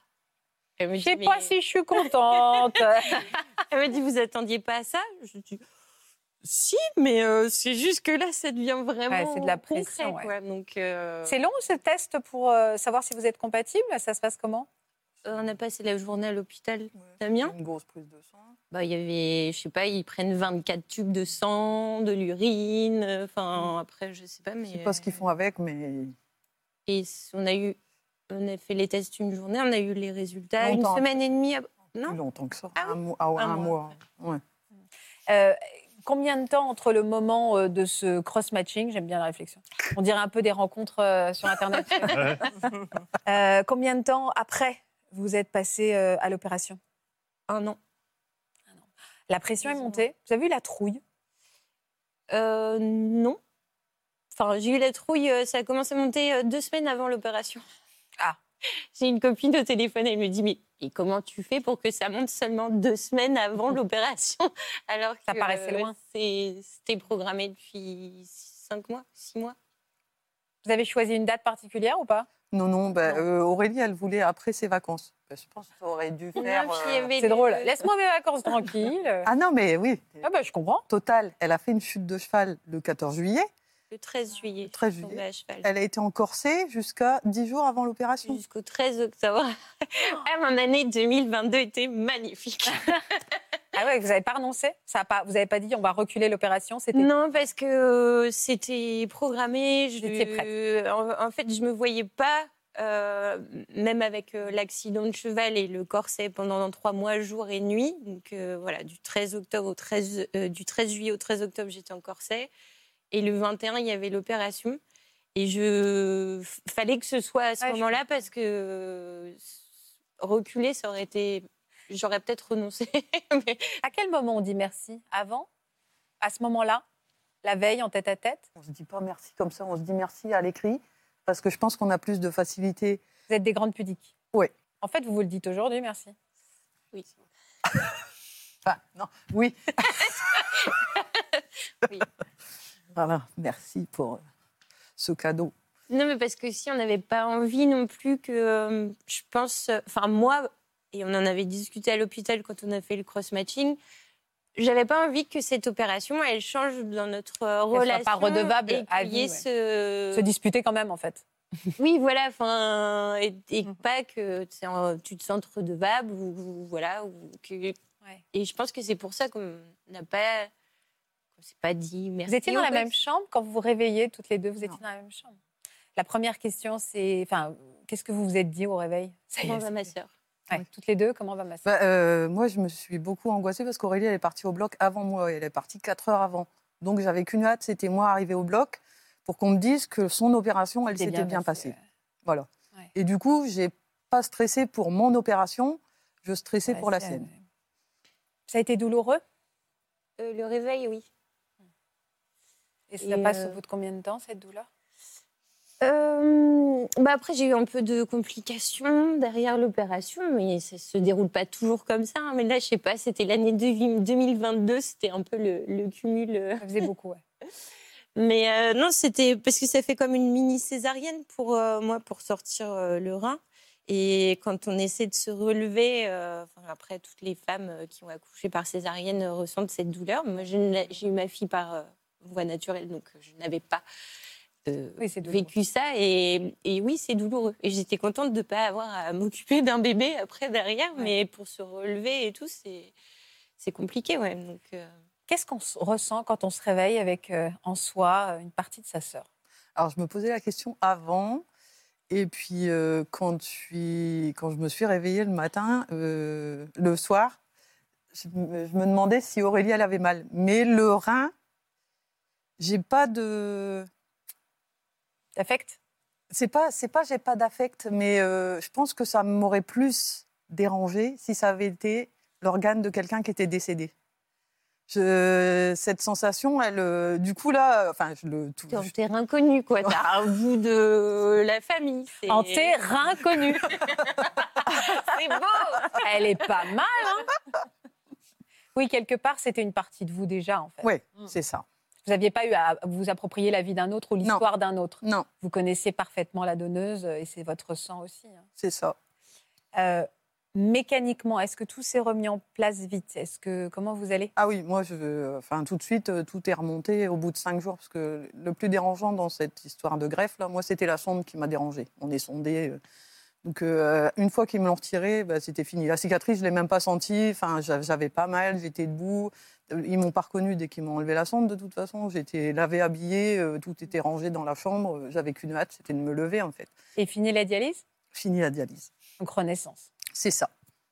Je sais pas si je suis contente. (laughs) Elle me dit Vous attendiez pas à ça? Je dis Si, mais euh, c'est juste que là, ça devient vraiment. Ouais, c'est de la concret, pression, ouais. quoi. Donc, euh, c'est long ce test pour euh, savoir si vous êtes compatible? Ça se passe comment? On a passé la journée à l'hôpital d'Amiens. Une grosse prise de sang. Bah, il y avait, je sais pas, ils prennent 24 tubes de sang, de l'urine. Enfin, après, je sais pas, mais. Je sais pas ce qu'ils font avec, mais Et on a eu, on a fait les tests une journée, on a eu les résultats Longtemps une semaine et demie. ap- Non? plus longtemps que ça. Ah oui un mois. ah ouais, Un un mois. mois. Ouais. Euh, Combien de temps entre le moment euh, de ce cross-matching J'aime bien la réflexion. On dirait un peu des rencontres euh, sur Internet. (laughs) (laughs) Euh, combien de temps après vous êtes passé à l'opération? Un an. La pression est montée? Vous avez eu la trouille? Euh, non. Enfin, j'ai eu la trouille, ça a commencé à monter deux semaines avant l'opération. (laughs) J'ai une copine au téléphone, elle me dit Mais et comment tu fais pour que ça monte seulement deux semaines avant l'opération? (laughs) Alors que Ça paraissait euh, loin. c'est- C'était programmé depuis cinq mois, six mois. Vous avez choisi une date particulière ou pas? Non, non, bah, Non. euh, Aurélie, elle voulait après ses vacances. Bah, je pense que aurait dû faire. Euh, C'est le- drôle. Laisse-moi mes vacances tranquilles. Ah non, mais oui. Ah bah je comprends. Total, elle a fait une chute de cheval le 14 juillet. Le 13 juillet. Le 13 je suis tombée juillet. à cheval. Elle a été en corset jusqu'à 10 jours avant l'opération. Jusqu'au 13 octobre. Ah, mon année 2022 était magnifique. (laughs) Ah ouais, vous n'avez pas renoncé? Ça a pas, Vous n'avez pas dit on va reculer l'opération C'était Non, parce que euh, c'était programmé. Je, prête. En, en fait, je me voyais pas, euh, même avec euh, l'accident de cheval et le corset pendant trois mois, jour et nuit. Donc euh, voilà, du 13 octobre au 13, euh, du 13 juillet au 13 octobre, j'étais en corset. Et le 21, il y avait l'opération. Et je fallait que ce soit à ce Ouais, je moment-là parce que euh, reculer, ça aurait été. J'aurais peut-être renoncé. (laughs) mais À quel moment on dit merci? Avant? À ce moment-là? La veille, en tête à tête? On se dit pas merci comme ça, on se dit merci à l'écrit, parce que je pense qu'on a plus de facilité. Vous êtes des grandes pudiques? Oui. En fait, vous vous le dites aujourd'hui, merci. oui. Enfin, (laughs) non, oui. (laughs) Oui. Voilà, merci pour euh, ce cadeau. Non, mais parce que si on n'avait pas envie non plus que, euh, je pense, enfin moi, et on en avait discuté à l'hôpital quand on a fait le cross-matching, j'avais pas envie que cette opération, elle change dans notre euh, soit relation. pas redevable et à vie, ouais. ce... Se disputer quand même, en fait. Oui, voilà, enfin, et, et Mhm. pas que tu te sens redevable ou, ou voilà, ou que. Et je pense que c'est pour ça qu'on n'a pas, s'est pas dit merci. Vous étiez dans la même chambre quand vous vous réveillez toutes les deux Vous étiez dans la même chambre. La première question, c'est, enfin, qu'est-ce que vous vous êtes dit au réveil? Ça y est, Comment va ma sœur? Ouais, Toutes les deux, comment va ma sœur? Bah, euh, moi, je me suis beaucoup angoissée parce qu'Aurélie, elle est partie au bloc avant moi. Elle est partie quatre heures avant. Donc, j'avais qu'une hâte, c'était moi arriver au bloc pour qu'on me dise que son opération, elle s'était bien bien, passé, passée. Voilà. Ouais. Et du coup, j'ai pas stressé pour mon opération, je stressais Ouais, pour la scène. Ça a été douloureux? Euh, Le réveil, oui. Et ça Et, passe euh, au bout de combien de temps, cette douleur? Euh, bah après, j'ai eu un peu de complications derrière l'opération, mais ça se déroule pas toujours comme ça. hein. Mais là, je sais pas, c'était l'année de- 2022, c'était un peu le, le cumul. euh. Ça faisait beaucoup, ouais. (laughs) Mais euh, non, c'était parce que ça fait comme une mini césarienne pour euh, moi pour sortir le rein. Et quand on essaie de se relever, enfin, après, toutes les femmes qui ont accouché par césarienne ressentent cette douleur. Moi, ne j'ai eu ma fille par voie naturelle, donc euh, je n'avais pas euh, Oui, vécu ça. Et, et oui, c'est douloureux. Et j'étais contente de ne pas avoir à m'occuper d'un bébé après derrière, mais pour se relever et tout, c'est c'est compliqué, ouais. Donc, euh, Qu'est-ce qu'on s- ressent quand on se réveille avec euh, en soi une partie de sa sœur? Alors, je me posais la question avant. Et puis, euh, quand, je suis, quand je me suis réveillée le matin, euh, le soir, je me, je me demandais si Aurélie, elle avait mal. Mais le rein, j'ai pas de. D'affect? C'est pas, c'est pas, j'ai pas d'affect, mais euh, je pense que ça m'aurait plus dérangé si ça avait été l'organe de quelqu'un qui était décédé. Je, cette sensation, elle, euh, du coup là, enfin, je le. tout- en terrain connu, quoi. T'as un (laughs) bout de la famille. En terrain connu. (laughs) (laughs) C'est beau Elle est pas mal, hein Oui, quelque part, c'était une partie de vous déjà, en fait. Oui, Mm. c'est ça. Vous n'aviez pas eu à vous approprier la vie d'un autre ou l'histoire d'un autre. Non, Vous connaissez parfaitement la donneuse euh, et c'est votre sang aussi. hein. c'est ça. Euh, mécaniquement, est-ce que tout s'est remis en place vite? Est-ce que comment vous allez? Ah oui, moi, je, enfin, tout de suite, euh, tout est remonté au bout de cinq jours, parce que le plus dérangeant dans cette histoire de greffe, là, moi, c'était la sonde qui m'a dérangée. On est sondé. euh, donc, euh, une fois qu'ils me l'ont retirée, bah, c'était fini. La cicatrice, je l'ai même pas sentie. Enfin, j'a- j'avais pas mal, j'étais debout. Ils m'ont pas reconnue dès qu'ils m'ont enlevé la sonde, de toute façon. J'étais lavée, habillée, euh, tout était rangé dans la chambre. J'avais qu'une hâte, c'était de me lever, en fait. Et fini la dialyse? Fini la dialyse. Donc renaissance. C'est ça,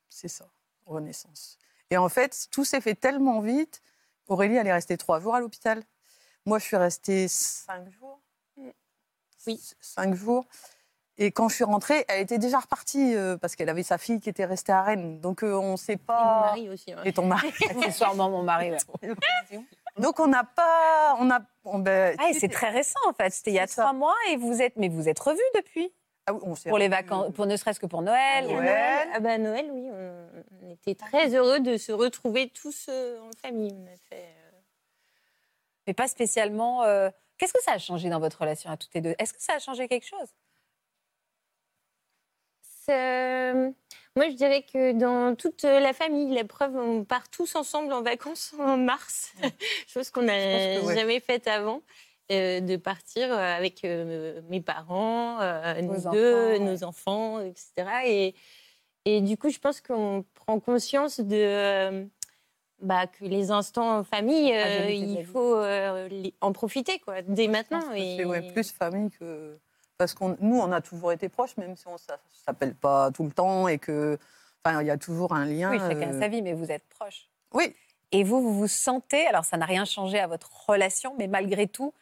c'est ça, Renaissance. Et en fait, tout s'est fait tellement vite. Aurélie, elle est restée trois jours à l'hôpital. Moi, je suis restée cinq jours. Oui. Cinq jours. Et quand je suis rentrée, elle était déjà repartie euh, parce qu'elle avait sa fille qui était restée à Rennes. Donc, euh, on ne sait Et mon pas. mari aussi. hein. Et ton mari. (laughs) Accessoirement, mon mari. ouais. (laughs) Donc, on n'a pas. On a, on- ben, Ah, et c'est très récent en fait. C'était il y a C'est ça. trois mois et vous êtes, mais vous êtes revus depuis? Ah oui, on pour les vacances, pour ne serait-ce que pour Noël. Ouais. Noël, ah à Noël, oui, on, on était très heureux de se retrouver tous euh, en famille. On a fait, euh, mais pas spécialement. euh, Qu'est-ce que ça a changé dans votre relation à toutes les deux? Est-ce que ça a changé quelque chose? C'est- Moi, je dirais que dans toute la famille, la preuve, on part tous ensemble en vacances (laughs) en mars, chose qu'on n'a ouais. jamais faite avant. euh, de partir euh, avec euh, mes parents, euh, nous deux, ouais. nos enfants, etc. Et, et du coup, je pense qu'on prend conscience de, euh, bah, que les instants en famille, euh, la il faut euh, les- en profiter quoi, dès maintenant. et- C'est plus famille que. Parce que nous, on a toujours été proches, même si on ne s'appelle pas tout le temps et que. Enfin, il y a toujours un lien. Oui, chacun euh, sa vie, mais vous êtes proches. Oui. Et vous, vous vous sentez, alors ça n'a rien changé à votre relation, mais malgré tout,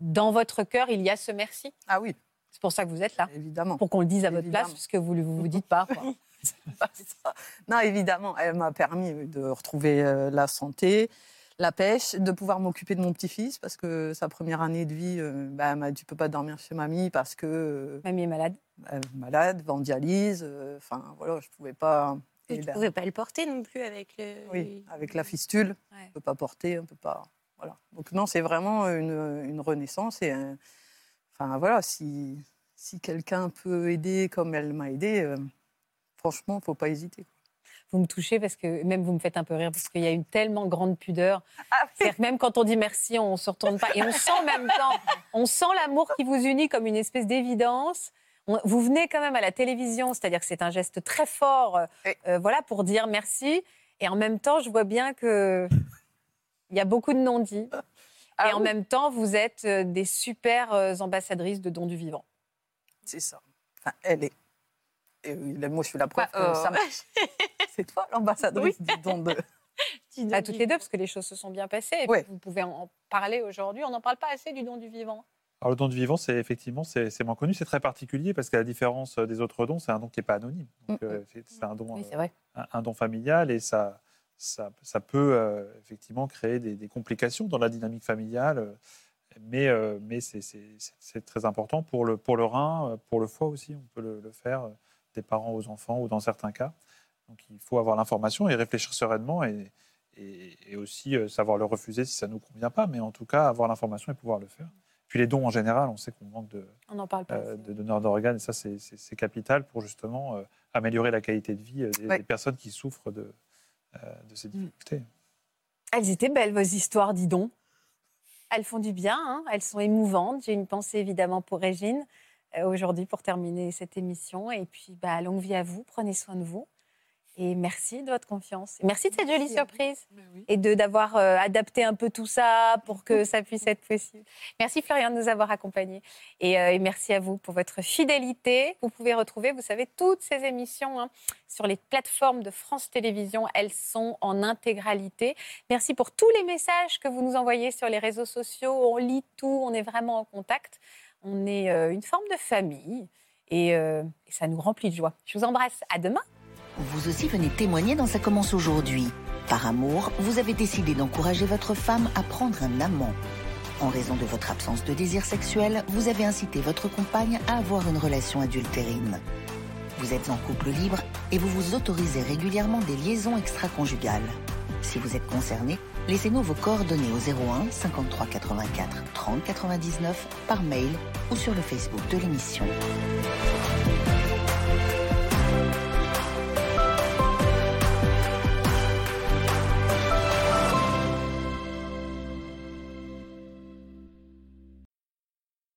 dans votre cœur, il y a ce merci. Ah oui, C'est pour ça que vous êtes là. évidemment. Pour qu'on le dise à votre place, puisque vous ne vous, vous dites pas. quoi. (laughs) pas ça. Non, évidemment, elle m'a permis de retrouver euh, la santé, la pêche, de pouvoir m'occuper de mon petit-fils parce que sa première année de vie, euh, bah, elle m'a dit, tu peux pas dormir chez mamie parce que euh, Mamie est malade. elle est malade, en dialyse. euh, Enfin, voilà, je pouvais pas. Et et tu là- pouvais pas le porter non plus avec le. oui, avec la fistule, Ouais. on peut pas porter, on peut pas. Voilà. Donc non, c'est vraiment une, une renaissance et un- enfin voilà, si si quelqu'un peut aider comme elle m'a aidé, euh, franchement, faut pas hésiter. quoi. Vous me touchez parce que même vous me faites un peu rire parce qu'il y a une tellement grande pudeur. Ah C'est-à-dire que même quand on dit merci, on se retourne pas et on sent en même temps, on sent l'amour qui vous unit comme une espèce d'évidence. Vous venez quand même à la télévision, c'est-à-dire que c'est un geste très fort, euh, Oui. euh, voilà, pour dire merci. Et en même temps, je vois bien que il y a beaucoup de non-dits. Ah et en oui. même temps, vous êtes euh, des super ambassadrices de dons du vivant. C'est ça. Enfin, elle est. Et oui, moi, je suis la preuve Bah, que ça marche. (laughs) C'est toi l'ambassadrice du don de. (laughs) À toutes du- les deux, parce que les choses se sont bien passées. Et Ouais. puis vous pouvez en parler aujourd'hui. On n'en parle pas assez du don du vivant. Alors, le don du vivant, c'est effectivement c'est moins connu, c'est très particulier parce qu'à la différence des autres dons, c'est un don qui n'est pas anonyme. Mm, euh, c'est un don, Oui, euh, c'est vrai. un, un don familial et ça, ça, ça peut euh, effectivement créer des, des complications dans la dynamique familiale. euh, Mais, euh, mais c'est- très important pour le, pour le rein, euh, pour le foie aussi. On peut le, le faire euh, des parents aux enfants ou dans certains cas. Donc il faut avoir l'information et réfléchir sereinement et, et, et aussi euh, savoir le refuser si ça ne nous convient pas, mais en tout cas avoir l'information et pouvoir le faire. Puis les dons en général, on sait qu'on manque de, On n'en parle pas. euh, de donneurs d'organes et ça c'est- capital pour justement euh, améliorer la qualité de vie des, Ouais. des personnes qui souffrent de, euh, de ces difficultés. Elles étaient belles, vos histoires, dis donc. Elles font du bien, hein, elles sont émouvantes. J'ai une pensée évidemment pour Régine aujourd'hui pour terminer cette émission. Et puis, bah, longue vie à vous, prenez soin de vous. Et merci de votre confiance. Merci de cette jolie surprise. Et de d'avoir euh, adapté un peu tout ça pour que ça puisse être possible. Merci Florian de nous avoir accompagnés. Et, euh, et merci à vous pour votre fidélité. Vous pouvez retrouver, vous savez, toutes ces émissions hein, sur les plateformes de France Télévisions. Elles sont en intégralité. Merci pour tous les messages que vous nous envoyez sur les réseaux sociaux. On lit tout, on est vraiment en contact. On est euh, une forme de famille et, euh, et ça nous remplit de joie. Je vous embrasse. À demain. Vous aussi venez témoigner dans Ça commence aujourd'hui. Par amour, vous avez décidé d'encourager votre femme à prendre un amant. En raison de votre absence de désir sexuel, vous avez incité votre compagne à avoir une relation adultérine. Vous êtes en couple libre et vous vous autorisez régulièrement des liaisons extra-conjugales. Si vous êtes concerné, laissez-nous vos coordonnées au 01 53 84 30 99 par mail ou sur le Facebook de l'émission.